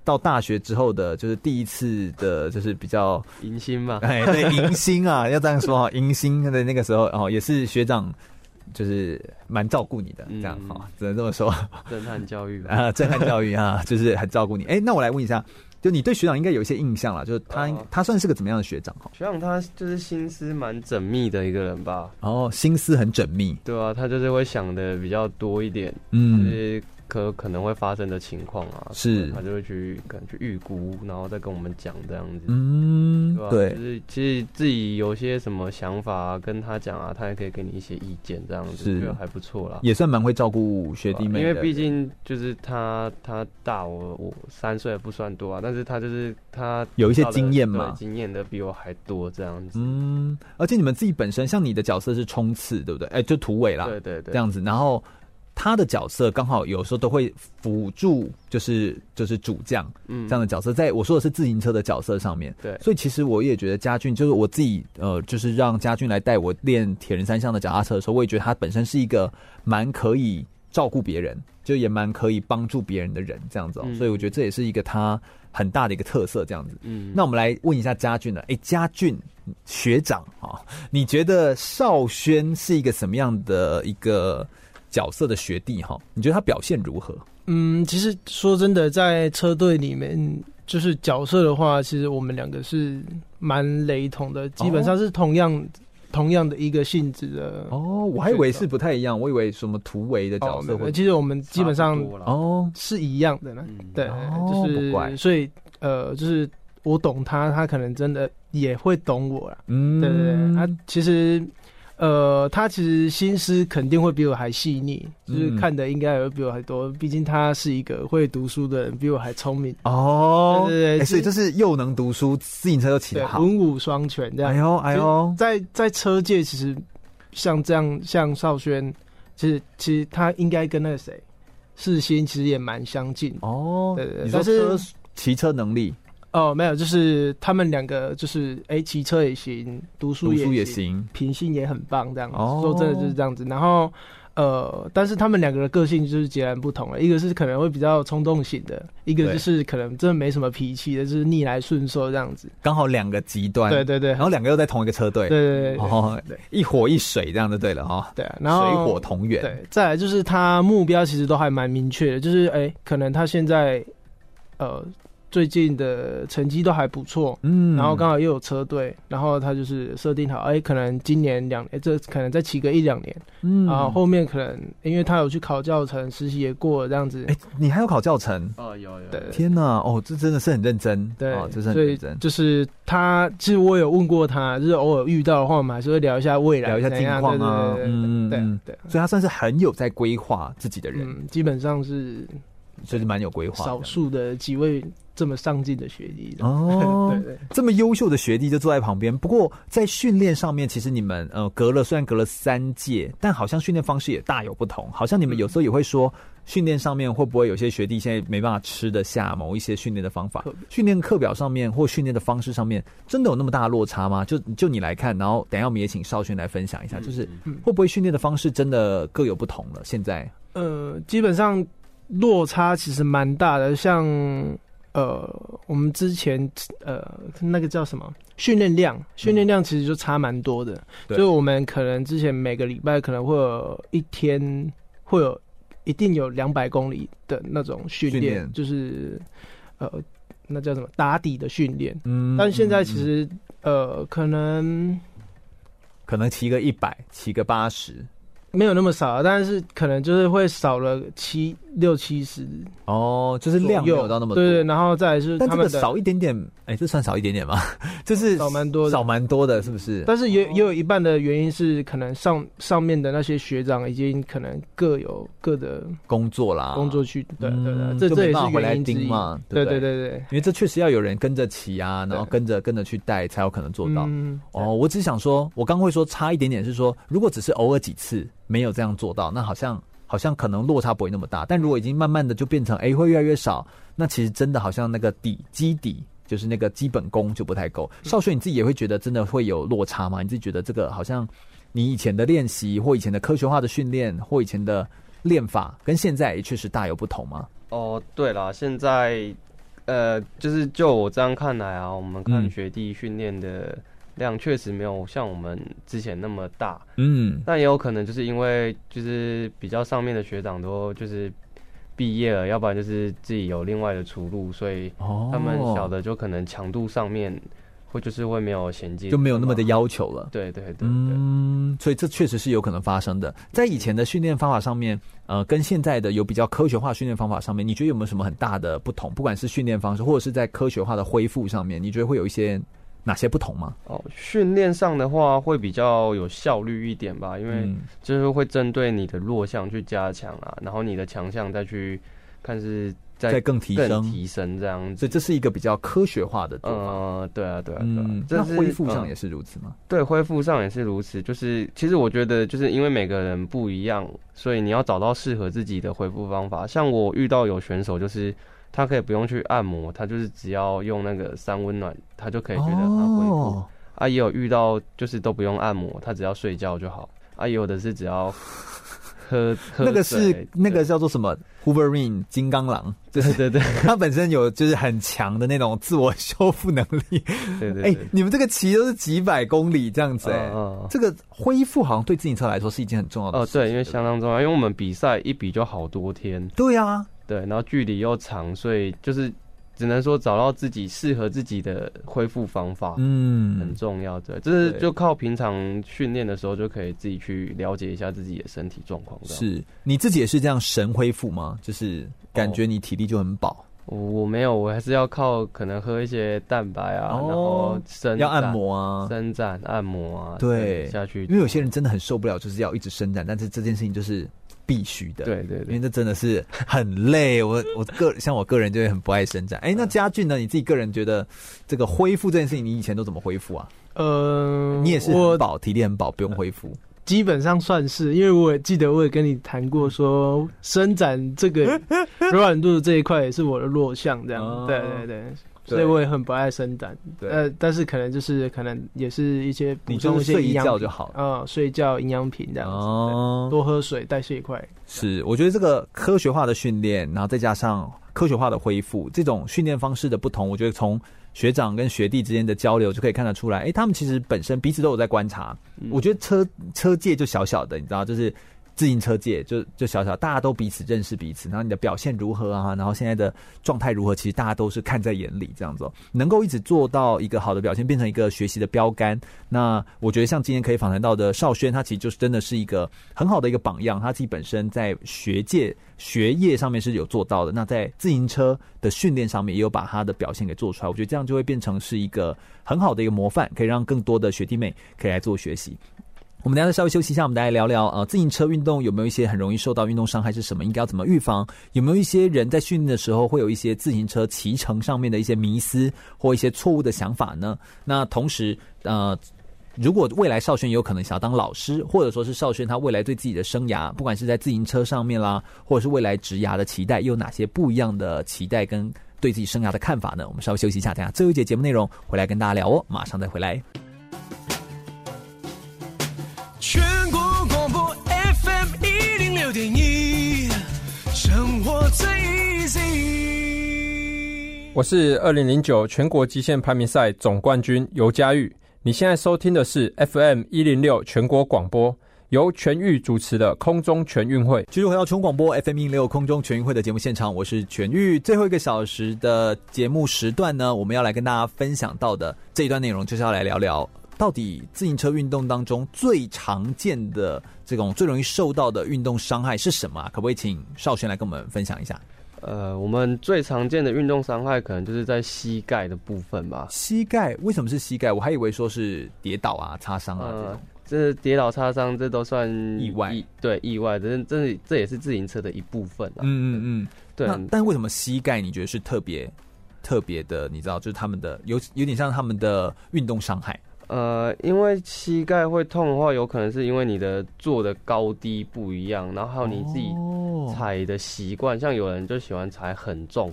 到大学之后的，就是第一次的，就是比较迎新嘛，哎，对，迎新啊，要这样说哈，迎新的那个时候哦，也是学长。就是蛮照顾你的，这样哈、嗯，只能这么说。震撼教育啊，震撼教育啊，就是很照顾你。哎、欸，那我来问一下，就你对学长应该有一些印象了，就是他、呃、他算是个怎么样的学长哈？学长他就是心思蛮缜密的一个人吧？哦，心思很缜密，对啊，他就是会想的比较多一点，嗯。就是可可能会发生的情况啊，是。他就会去可能去预估，然后再跟我们讲这样子，嗯，对，对。就是其实自己有些什么想法、啊、跟他讲啊，他也可以给你一些意见，这样子是。觉得还不错啦，也算蛮会照顾学弟妹，因为毕竟就是他他大我我三岁不算多啊，但是他就是他有一些经验嘛，经验的比我还多这样子，嗯，而且你们自己本身像你的角色是冲刺，对不对？哎、欸，就突围啦，对对对，这样子，然后。他的角色刚好有时候都会辅助，就是就是主将，嗯，这样的角色，在我说的是自行车的角色上面，对，所以其实我也觉得嘉俊，就是我自己，呃，就是让嘉俊来带我练铁人三项的脚踏车的时候，我也觉得他本身是一个蛮可以照顾别人，就也蛮可以帮助别人的人，这样子哦、喔嗯，所以我觉得这也是一个他很大的一个特色，这样子，嗯，那我们来问一下嘉俊了，哎、欸，嘉俊，学长啊，你觉得少轩是一个什么样的一个角色的学弟哈？你觉得他表现如何？嗯，其实说真的，在车队里面，就是角色的话，其实我们两个是蛮雷同的，基本上是同样、哦、同样的一个性质的。哦，我还以为是不太一样，我以为什么突围的角色会、哦。其实我们基本上哦是一样的呢。嗯、对，哦、就是所以呃，就是我懂他，他可能真的也会懂我了。嗯，对对对，他其实。呃，他其实心思肯定会比我还细腻，就是看的应该也会比我还多。毕竟他是一个会读书的人，比我还聪明哦。对对对，所以就是又能读书，自行车又骑得好，文武双全这样。哎呦哎呦，在在车界，其实像这样，像少轩，其实其实他应该跟那个谁世新其实也蛮相近哦。对对对，你说车骑车能力。哦，没有，就是他们两个就是哎，骑车也行，读书也行，也行品性也很棒，这样子。哦，说真的就是这样子。然后呃，但是他们两个的个性就是截然不同了。一个是可能会比较冲动型的，一个就是可能真的没什么脾气的，就是逆来顺受这样子。刚好两个极端。对对对。然后两个又在同一个车队。对对对。哦，对，一火一水这样就对了哈。对啊，然后水火同源。对，再来就是他目标其实都还蛮明确的，就是哎，可能他现在呃。最近的成绩都还不错，嗯，然后刚好又有车队，然后他就是设定好，哎，可能今年两年，这可能再骑个一两年，嗯，然后后面可能因为他有去考教程，实习也过了这样子，哎，你还有考教程？哦，有有，对，天哪，哦，这真的是很认真，对，哦，这是很认真，就是他，其实我有问过他，就是偶尔遇到的话，我们还是会聊一下未来，聊一下近况啊，嗯，对对，所以他算是很有在规划自己的人，嗯，基本上是，就是蛮有规划，少数的几位。这么上进的学弟哦，对对，这么优秀的学弟就坐在旁边。不过在训练上面，其实你们呃隔了虽然隔了三届，但好像训练方式也大有不同。好像你们有时候也会说，训练上面会不会有些学弟现在没办法吃得下某一些训练的方法？训练课表上面或训练的方式上面，真的有那么大的落差吗？就就你来看，然后等一下我们也请少轩来分享一下，就是会不会训练的方式真的各有不同了？现在呃，基本上落差其实蛮大的，像。呃，我们之前呃那个叫什么训练量，训练量其实就差蛮多的。嗯、就我们可能之前每个礼拜可能会有一天会有一定有两百公里的那种训练，就是呃那叫什么打底的训练。嗯，但现在其实、嗯、呃可能可能骑个一百，骑个八十。没有那么少，但是可能就是会少了七六七十哦，就是量没有到那么多。对对，然后再来是他们但这个少一点点，哎，这算少一点点吗？就是少蛮多的，少蛮多的，是不是？但是也也有一半的原因是，可能上上面的那些学长已经可能各有各的工作啦，工作去，对对对，这这也是原因之一嘛。对对对对，因为这确实要有人跟着骑啊，然后跟着跟着去带，才有可能做到。哦，我只想说，我刚会说差一点点，是说如果只是偶尔几次。没有这样做到，那好像好像可能落差不会那么大。但如果已经慢慢的就变成哎会越来越少，那其实真的好像那个底基底就是那个基本功就不太够。少轩你自己也会觉得真的会有落差吗？你自己觉得这个好像你以前的练习或以前的科学化的训练或以前的练法跟现在也确实大有不同吗？哦，对了，现在呃就是就我这样看来啊，我们看学弟训练的。嗯量确实没有像我们之前那么大，嗯，但也有可能就是因为就是比较上面的学长都就是毕业了，要不然就是自己有另外的出路，所以他们小的就可能强度上面会就是会没有衔接，就没有那么的要求了。对对对，嗯，所以这确实是有可能发生的。在以前的训练方法上面，呃，跟现在的有比较科学化训练方法上面，你觉得有没有什么很大的不同？不管是训练方式，或者是在科学化的恢复上面，你觉得会有一些？哪些不同吗？哦，训练上的话会比较有效率一点吧，因为就是会针对你的弱项去加强啊，然后你的强项再去看是再更提升提升这样子，所以这是一个比较科学化的。嗯，对啊，对啊，对啊。嗯，那恢复上也是如此吗？嗯，对，恢复上也是如此。就是其实我觉得，就是因为每个人不一样，所以你要找到适合自己的恢复方法。像我遇到有选手就是。他可以不用去按摩，他就是只要用那个三温暖，他就可以觉得很恢复。Oh. 啊，也有遇到就是都不用按摩，他只要睡觉就好。啊，有的是只要喝，喝那个是那个叫做什么 Hooverine 金刚狼，对对对，它本身有就是很强的那种自我修复能力。对对，哎、欸，你们这个骑都是几百公里这样子、欸，哎、哦，这个恢复好像对自行车来说是一件很重要的事。哦，对，因为相当重要，因为我们比赛一比就好多天。对啊，对，然后距离又长，所以就是。只能说找到自己适合自己的恢复方法，嗯，很重要的。这是就靠平常训练的时候就可以自己去了解一下自己的身体状况。是你自己也是这样神恢复吗？就是感觉你体力就很饱？我、哦、我没有，我还是要靠可能喝一些蛋白啊，哦、然后伸要按摩啊，伸展按摩啊，对，下去。因为有些人真的很受不了，就是要一直伸展，但是这件事情就是。必须的，对对对，因为这真的是很累。我我个像我个人就会很不爱伸展。哎、欸，那家俊呢？你自己个人觉得这个恢复这件事情，你以前都怎么恢复啊？呃，你也是很饱，体力很饱，不用恢复。基本上算是，因为我也记得我也跟你谈过，说伸展这个柔软度的这一块也是我的弱项，这样。哦、对对对。所以我也很不爱生蛋，呃，但是可能就是可能也是一些补充一些营养，你睡一觉就好了，嗯，睡觉营养品这样子，哦，多喝水，代谢快。是，我觉得这个科学化的训练，然后再加上科学化的恢复，这种训练方式的不同，我觉得从学长跟学弟之间的交流就可以看得出来，哎、欸，他们其实本身彼此都有在观察。嗯、我觉得车车界就小小的，你知道，就是。自行车界就就小小，大家都彼此认识彼此，然后你的表现如何啊？然后现在的状态如何？其实大家都是看在眼里，这样子能够一直做到一个好的表现，变成一个学习的标杆。那我觉得像今天可以访谈到的少轩，他其实就是真的是一个很好的一个榜样。他自己本身在学界学业上面是有做到的，那在自行车的训练上面也有把他的表现给做出来。我觉得这样就会变成是一个很好的一个模范，可以让更多的学弟妹可以来做学习。我们等下再稍微休息一下，我们大家聊聊呃，自行车运动有没有一些很容易受到运动伤害是什么？应该要怎么预防？有没有一些人在训练的时候会有一些自行车骑乘上面的一些迷思或一些错误的想法呢？那同时呃，如果未来少轩有可能想要当老师，或者说是少轩他未来对自己的生涯，不管是在自行车上面啦，或者是未来职涯的期待，又有哪些不一样的期待跟对自己生涯的看法呢？我们稍微休息一下，等下最后一节节目内容回来跟大家聊哦，马上再回来。全国广播 FM 一零六点一，生活最 easy。我是二零零九全国极限排名赛总冠军尤嘉玉。你现在收听的是 FM 一零六全国广播，由全玉主持的空中全运会。继续回到全国广播 FM 一零六空中全运会的节目现场，我是全玉。最后一个小时的节目时段呢，我们要来跟大家分享到的这一段内容，就是要来聊聊。到底自行车运动当中最常见的这种最容易受到的运动伤害是什么啊？可不可以请少轩来跟我们分享一下？呃，我们最常见的运动伤害可能就是在膝盖的部分吧。膝盖为什么是膝盖？我还以为说是跌倒啊、擦伤啊这种。这跌倒、擦伤，这都算意外。对，意外，这这这也是自行车的一部分啊。嗯嗯嗯，对。但为什么膝盖你觉得是特别特别的？你知道，就是他们的有有点像他们的运动伤害。呃，因为膝盖会痛的话，有可能是因为你的坐的高低不一样，然后还有你自己踩的习惯，像有人就喜欢踩很重。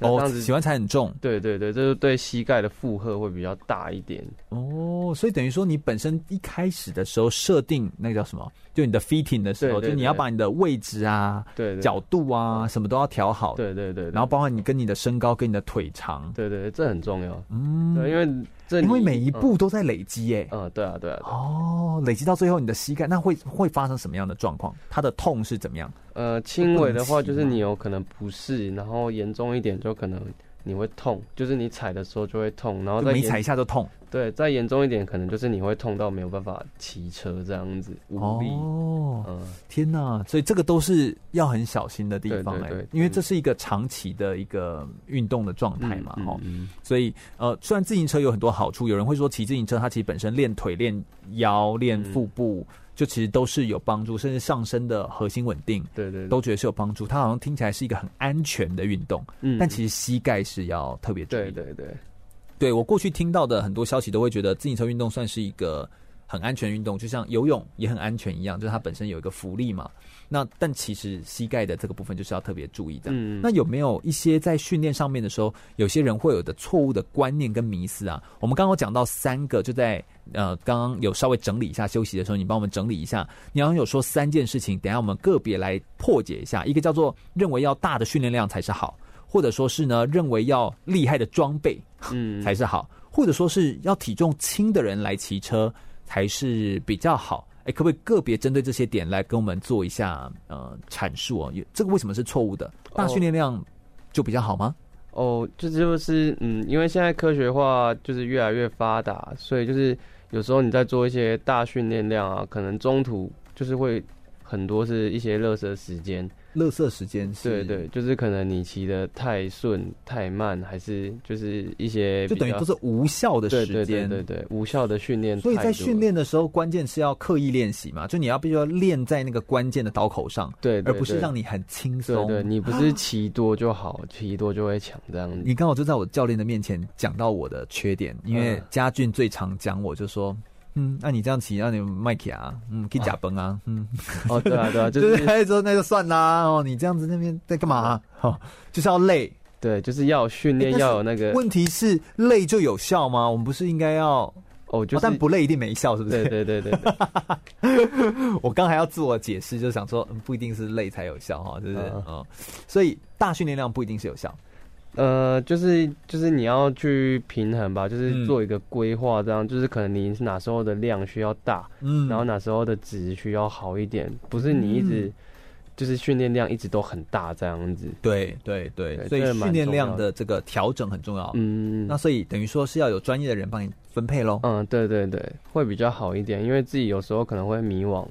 哦，喜欢踩很重，对对对，就是对膝盖的负荷会比较大一点。哦，所以等于说你本身一开始的时候设定那个叫什么？就你的 fitting 的时候，就你要把你的位置啊、角度啊什么都要调好。对对，对然后包括你跟你的身高跟你的腿长。对对对，这很重要。嗯，对，因为这因为每一步都在累积耶。嗯，对啊对啊。对啊哦，累积到最后，你的膝盖那会会发生什么样的状况？它的痛是怎么样？呃，轻微的话就是你有可能不适，然后严重一点就可能你会痛，就是你踩的时候就会痛，然后再每踩一下就痛。对，再严重一点可能就是你会痛到没有办法骑车这样子无力。哦，嗯，天哪！所以这个都是要很小心的地方哎，因为这是一个长期的一个运动的状态嘛，哈、嗯。嗯、所以呃，虽然自行车有很多好处，有人会说骑自行车它其实本身练腿、练腰、练腹部。嗯就其实都是有帮助，甚至上身的核心稳定，对，对对，都觉得是有帮助。它好像听起来是一个很安全的运动，嗯，但其实膝盖是要特别注意。对对对，对我过去听到的很多消息都会觉得自行车运动算是一个很安全运动，就像游泳也很安全一样，就是它本身有一个浮力嘛。那但其实膝盖的这个部分就是要特别注意的。嗯，那有没有一些在训练上面的时候，有些人会有的错误的观念跟迷思啊？我们刚刚讲到三个，就在呃刚刚有稍微整理一下休息的时候，你帮我们整理一下。你好像有说三件事情，等下我们个别来破解一下。一个叫做认为要大的训练量才是好，或者说是呢认为要厉害的装备嗯 才是好，或者说是要体重轻的人来骑车才是比较好。哎，可不可以个别针对这些点来跟我们做一下呃阐述啊？这个为什么是错误的？大训练量就比较好吗？哦，这就是嗯，因为现在科学化就是越来越发达，所以就是有时候你在做一些大训练量啊，可能中途就是会很多是一些热身时间。垃圾时间是，对对，就是可能你骑的太顺太慢，还是就是一些就等于都是无效的时间，对对对对，无效的训练。所以在训练的时候，关键是要刻意练习嘛，就你要必须要练在那个关键的刀口上，对，而不是让你很轻松。对，你不是骑多就好，骑多就会强这样子。你刚好就在我教练的面前讲到我的缺点，因为嘉俊最常讲我就说。嗯，那你这样骑，那你麦克啊，嗯，可以假崩啊，嗯，哦，对啊，对啊，就是那就算啦，哦，你这样子那边在干嘛？哦，就是要累，对，就是要训练要有那个。问题是累就有效吗？我们不是应该要哦，就是但不累一定没效，是不是？对对对对。我刚还要自我解释，就想说不一定是累才有效哈，就是嗯，所以大训练量不一定是有效。呃，就是就是你要去平衡吧，就是做一个规划，这样、嗯、就是可能你哪时候的量需要大，嗯，然后哪时候的值需要好一点，不是你一直就是训练量一直都很大这样子。对对对，对，所以训练量的这个调整很重要。嗯，那所以等于说是要有专业的人帮你分配喽。嗯，对对对，会比较好一点，因为自己有时候可能会迷惘，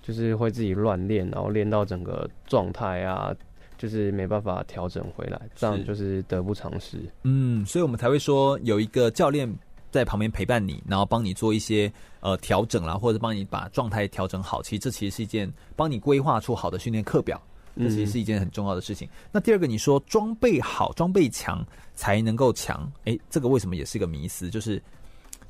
就是会自己乱练，然后练到整个状态啊。就是没办法调整回来，这样就是得不偿失。嗯，所以我们才会说有一个教练在旁边陪伴你，然后帮你做一些呃调整啦，或者帮你把状态调整好。其实这其实是一件帮你规划出好的训练课表，这其实是一件很重要的事情。嗯、那第二个，你说装备好、装备强才能够强，哎，这个为什么也是一个迷思？就是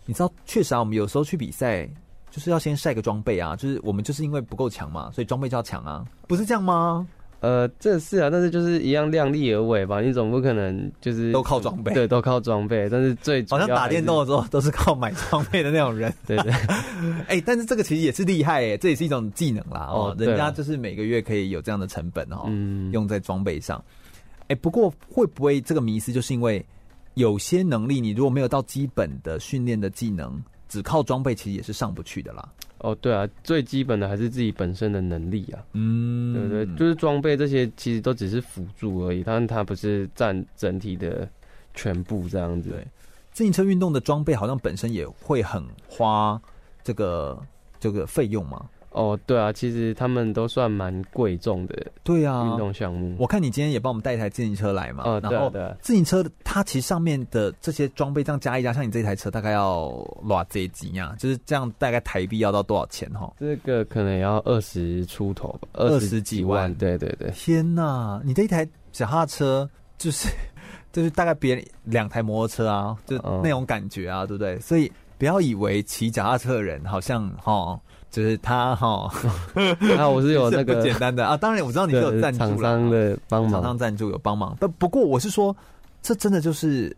你知道，确实啊，我们有时候去比赛就是要先晒个装备啊，就是我们就是因为不够强嘛，所以装备就要强啊，不是这样吗？呃，这是啊，但是就是一样量力而为吧。你总不可能就是都靠装备，对，都靠装备。但是最好像打电动的时候都是靠买装备的那种人，对 对。哎、欸，但是这个其实也是厉害哎，这也是一种技能啦哦。人家就是每个月可以有这样的成本哦，嗯，用在装备上。哎、欸，不过会不会这个迷失就是因为有些能力你如果没有到基本的训练的技能，只靠装备其实也是上不去的啦。哦，对啊，最基本的还是自己本身的能力啊，嗯，对不对？就是装备这些其实都只是辅助而已，但它不是占整体的全部这样子。对，自行车运动的装备好像本身也会很花这个这个费用嘛。哦，对啊，其实他们都算蛮贵重的，对啊，运动项目。我看你今天也帮我们带一台自行车来嘛，哦，然后自行车它其实上面的这些装备这样加一加，像你这台车大概要多少这几呀？就是这样，大概台币要到多少钱哈？这个可能要二十出头吧，二十几万。对对对，天哪！你这一台脚踏车就是 就是大概别人两台摩托车啊，就那种感觉啊，对不对？所以不要以为骑脚踏车的人好像哈。就是他哈，那 我是有那个简单的。啊，当然我知道你是有赞助厂商的帮忙，厂商赞助有帮忙，但不过我是说，这真的就是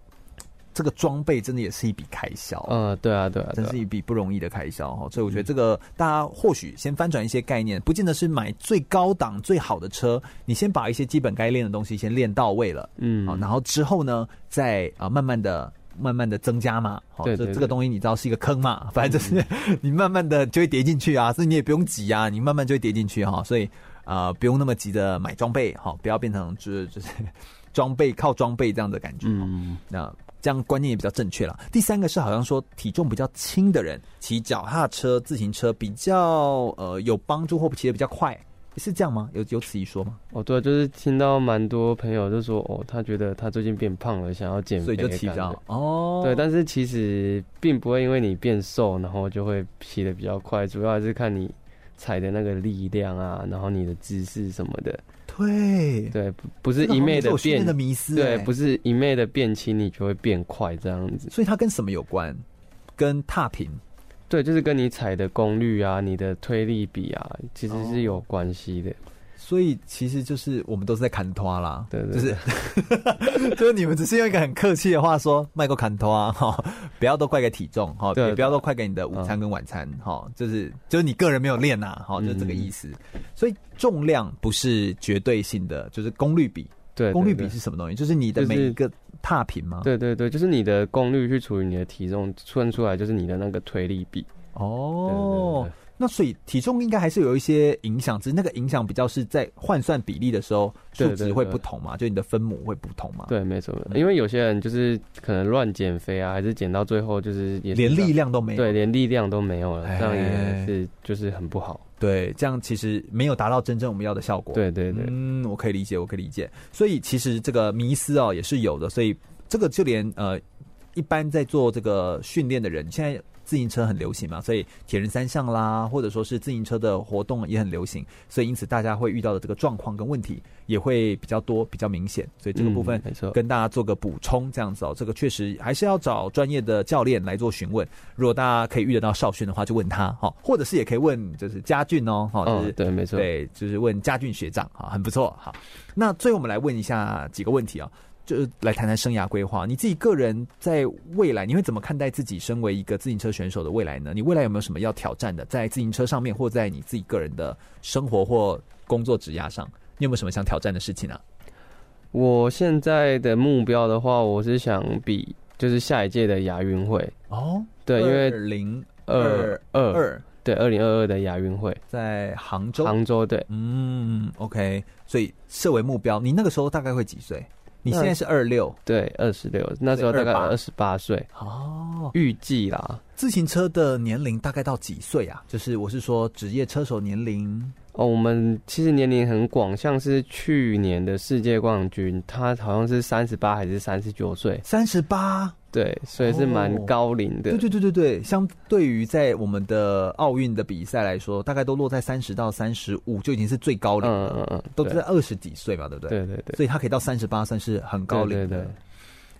这个装备真的也是一笔开销，嗯，对啊，对啊，真是一笔不容易的开销哈，所以我觉得这个大家或许先翻转一些概念，不见得是买最高档最好的车，你先把一些基本该练的东西先练到位了，嗯，然后之后呢，再啊慢慢的。慢慢的增加嘛，好，这这个东西你知道是一个坑嘛，反正就是 你慢慢的就会跌进去啊，所以你也不用急啊，你慢慢就会跌进去哈，所以啊、呃、不用那么急着买装备，好，不要变成就是就是装备靠装备这样的感觉，嗯，那这样观念也比较正确了。第三个是好像说体重比较轻的人骑脚踏车、自行车比较呃有帮助或骑得比较快。是这样吗？有有此一说吗？哦，对，就是听到蛮多朋友就说，哦，他觉得他最近变胖了，想要减肥，所以就骑这样。哦，对，但是其实并不会因为你变瘦，然后就会起得比较快，主要还是看你踩的那个力量啊，然后你的姿势什么的。对，对，不是一昧的变的迷思，对，不是一昧的变轻，你就会变快这样子。所以它跟什么有关？跟踏频。对，就是跟你踩的功率啊，你的推力比啊，其实是有关系的。哦所以其实就是我们都是在砍拖啦，对，对，就是 就是你们只是用一个很客气的话说卖过砍拖啊，哈，不要都怪给体重哈，也不要都怪给你的午餐跟晚餐哈，就是就是你个人没有练呐，哈，就是这个意思。所以重量不是绝对性的，就是功率比。对，功率比是什么东西？就是你的每一个踏频吗？对对对，就是你的功率去除以你的体重，算出来就是你的那个推力比。哦。那所以体重应该还是有一些影响，只是那个影响比较是在换算比例的时候数值会不同嘛，就你的分母会不同嘛。对，没错。因为有些人就是可能乱减肥啊，还是减到最后就是也连力量都没有，对，连力量都没有了，这样也是就是很不好。对，这样其实没有达到真正我们要的效果。对对对，嗯，我可以理解，我可以理解。所以其实这个迷思哦也是有的，所以这个就连呃一般在做这个训练的人现在。自行车很流行嘛，所以铁人三项啦，或者说是自行车的活动也很流行，所以因此大家会遇到的这个状况跟问题也会比较多、比较明显。所以这个部分，没错，跟大家做个补充，这样子哦。这个确实还是要找专业的教练来做询问。如果大家可以遇得到少训的话，就问他哈，或者是也可以问就是嘉俊哦，哈，就是对，没错，对，就是问嘉俊学长哈，很不错。好，那最后我们来问一下几个问题啊。就来谈谈生涯规划，你自己个人在未来，你会怎么看待自己身为一个自行车选手的未来呢？你未来有没有什么要挑战的，在自行车上面，或在你自己个人的生活或工作职涯上，你有没有什么想挑战的事情呢？我现在的目标的话，我是想比就是下一届的亚运会。哦，对，因为二零二二，对，二零二二的亚运会。在杭州，杭州对，嗯，OK，所以设为目标，你那个时候大概会几岁？你现在是二六，对，二十六，那时候大概二十八岁哦，预计啦。自行车的年龄大概到几岁啊？就是我是说职业车手年龄哦。我们其实年龄很广，像是去年的世界冠军，他好像是三十八还是三十九岁？三十八。对，所以是蛮高龄的。对对对对对，相对于在我们的奥运的比赛来说，大概都落在三十到三十五就已经是最高龄了。嗯嗯嗯，都是在二十几岁嘛，对不对？对对对。所以他可以到三十八，算是很高龄的。对对。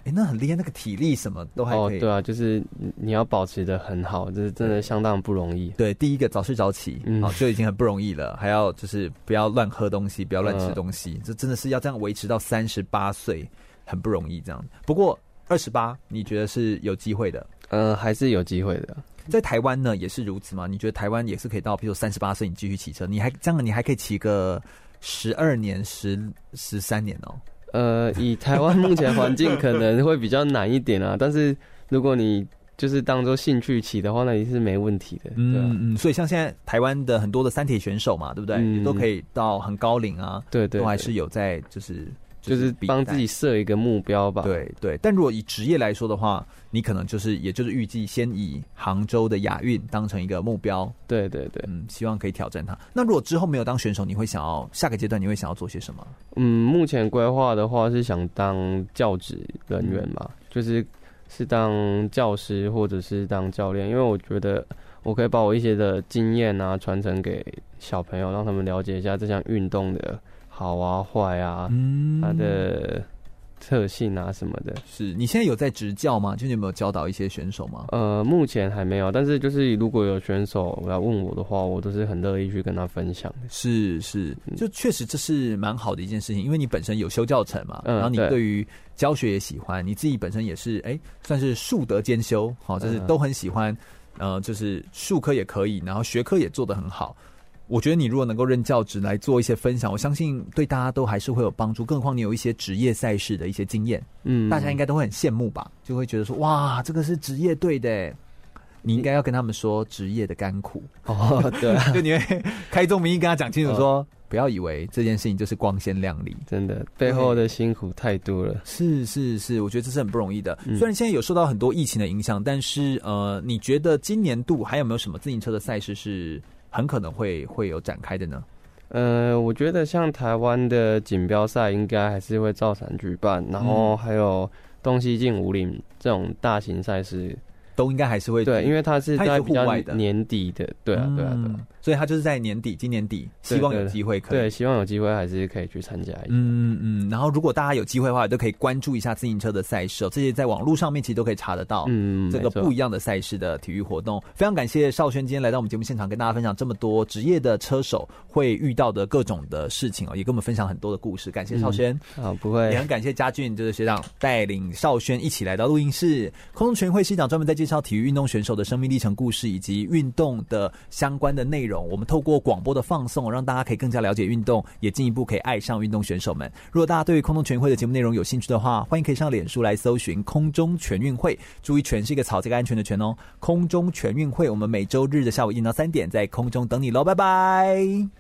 哎，那很厉害，那个体力什么都还可以。哦，对啊，就是你要保持的很好，这是真的相当不容易。对，第一个早睡早起，嗯，就已经很不容易了，还要就是不要乱喝东西，不要乱吃东西，这真的是要这样维持到三十八岁，很不容易这样。不过。二十八，你觉得是有机会的？呃，还是有机会的。在台湾呢，也是如此嘛？你觉得台湾也是可以到，比如三十八岁你继续骑车，你还这样，你还可以骑个十二年、十十三年哦。呃，以台湾目前环境可能会比较难一点啊，但是如果你就是当做兴趣骑的话，那也是没问题的。嗯嗯，所以像现在台湾的很多的三铁选手嘛，对不对？嗯、都可以到很高龄啊，对，对对，都还是有在就是。就是帮自己设一个目标吧。对对，但如果以职业来说的话，你可能就是，也就是预计先以杭州的亚运当成一个目标。对对对，嗯，希望可以挑战它。那如果之后没有当选手，你会想要下个阶段你会想要做些什么？嗯，目前规划的话是想当教职人员嘛，嗯、就是是当教师或者是当教练，因为我觉得我可以把我一些的经验啊传承给小朋友，让他们了解一下这项运动的。好啊，坏啊，嗯，它的特性啊什么的。是你现在有在执教吗？就你有没有教导一些选手吗？呃，目前还没有，但是就是如果有选手来问我的话，我都是很乐意去跟他分享的。是是，就确实这是蛮好的一件事情，因为你本身有修教程嘛，嗯，然后你对于教学也喜欢，你自己本身也是哎，算是术德兼修，好，就是都很喜欢，呃，就是术科也可以，然后学科也做得很好。我觉得你如果能够任教职来做一些分享，我相信对大家都还是会有帮助。更何况你有一些职业赛事的一些经验，嗯，大家应该都会很羡慕吧？就会觉得说，哇，这个是职业队的，你应该要跟他们说职业的甘苦哦。对，就你会开宗明义跟他讲清楚说，哦、不要以为这件事情就是光鲜亮丽，真的背后的辛苦太多了。是是是，我觉得这是很不容易的。虽然现在有受到很多疫情的影响，但是呃，你觉得今年度还有没有什么自行车的赛事是？很可能会会有展开的呢。呃，我觉得像台湾的锦标赛应该还是会照常举办，然后还有东西进武岭这种大型赛事，都应该还是会对，因为它是在户外的。年底的，对啊，对啊，对啊，所以他就是在年底，今年底，希望有机会可以，对，希望有机会还是可以去参加一下。嗯嗯，然后如果大家有机会的话，都可以关注一下自行车的赛事哦，这些在网络上面其实都可以查得到。嗯，这个不一样的赛事的体育活动，非常感谢少轩今天来到我们节目现场，跟大家分享这么多职业的车手会遇到的各种的事情哦，也跟我们分享很多的故事。感谢少轩啊，不会，也很感谢嘉俊，就是学长带领少轩一起来到录音室。空中全会是一档专门在介绍体育运动选手的生命历程故事以及运动的相关的内容。我们透过广播的放送，让大家可以更加了解运动，也进一步可以爱上运动选手们。如果大家对于空中全运会的节目内容有兴趣的话，欢迎可以上脸书来搜寻“空中全运会”，注意“全”是一个草这个安全的“全”哦。空中全运会，我们每周日的下午一点到三点在空中等你喽，拜拜。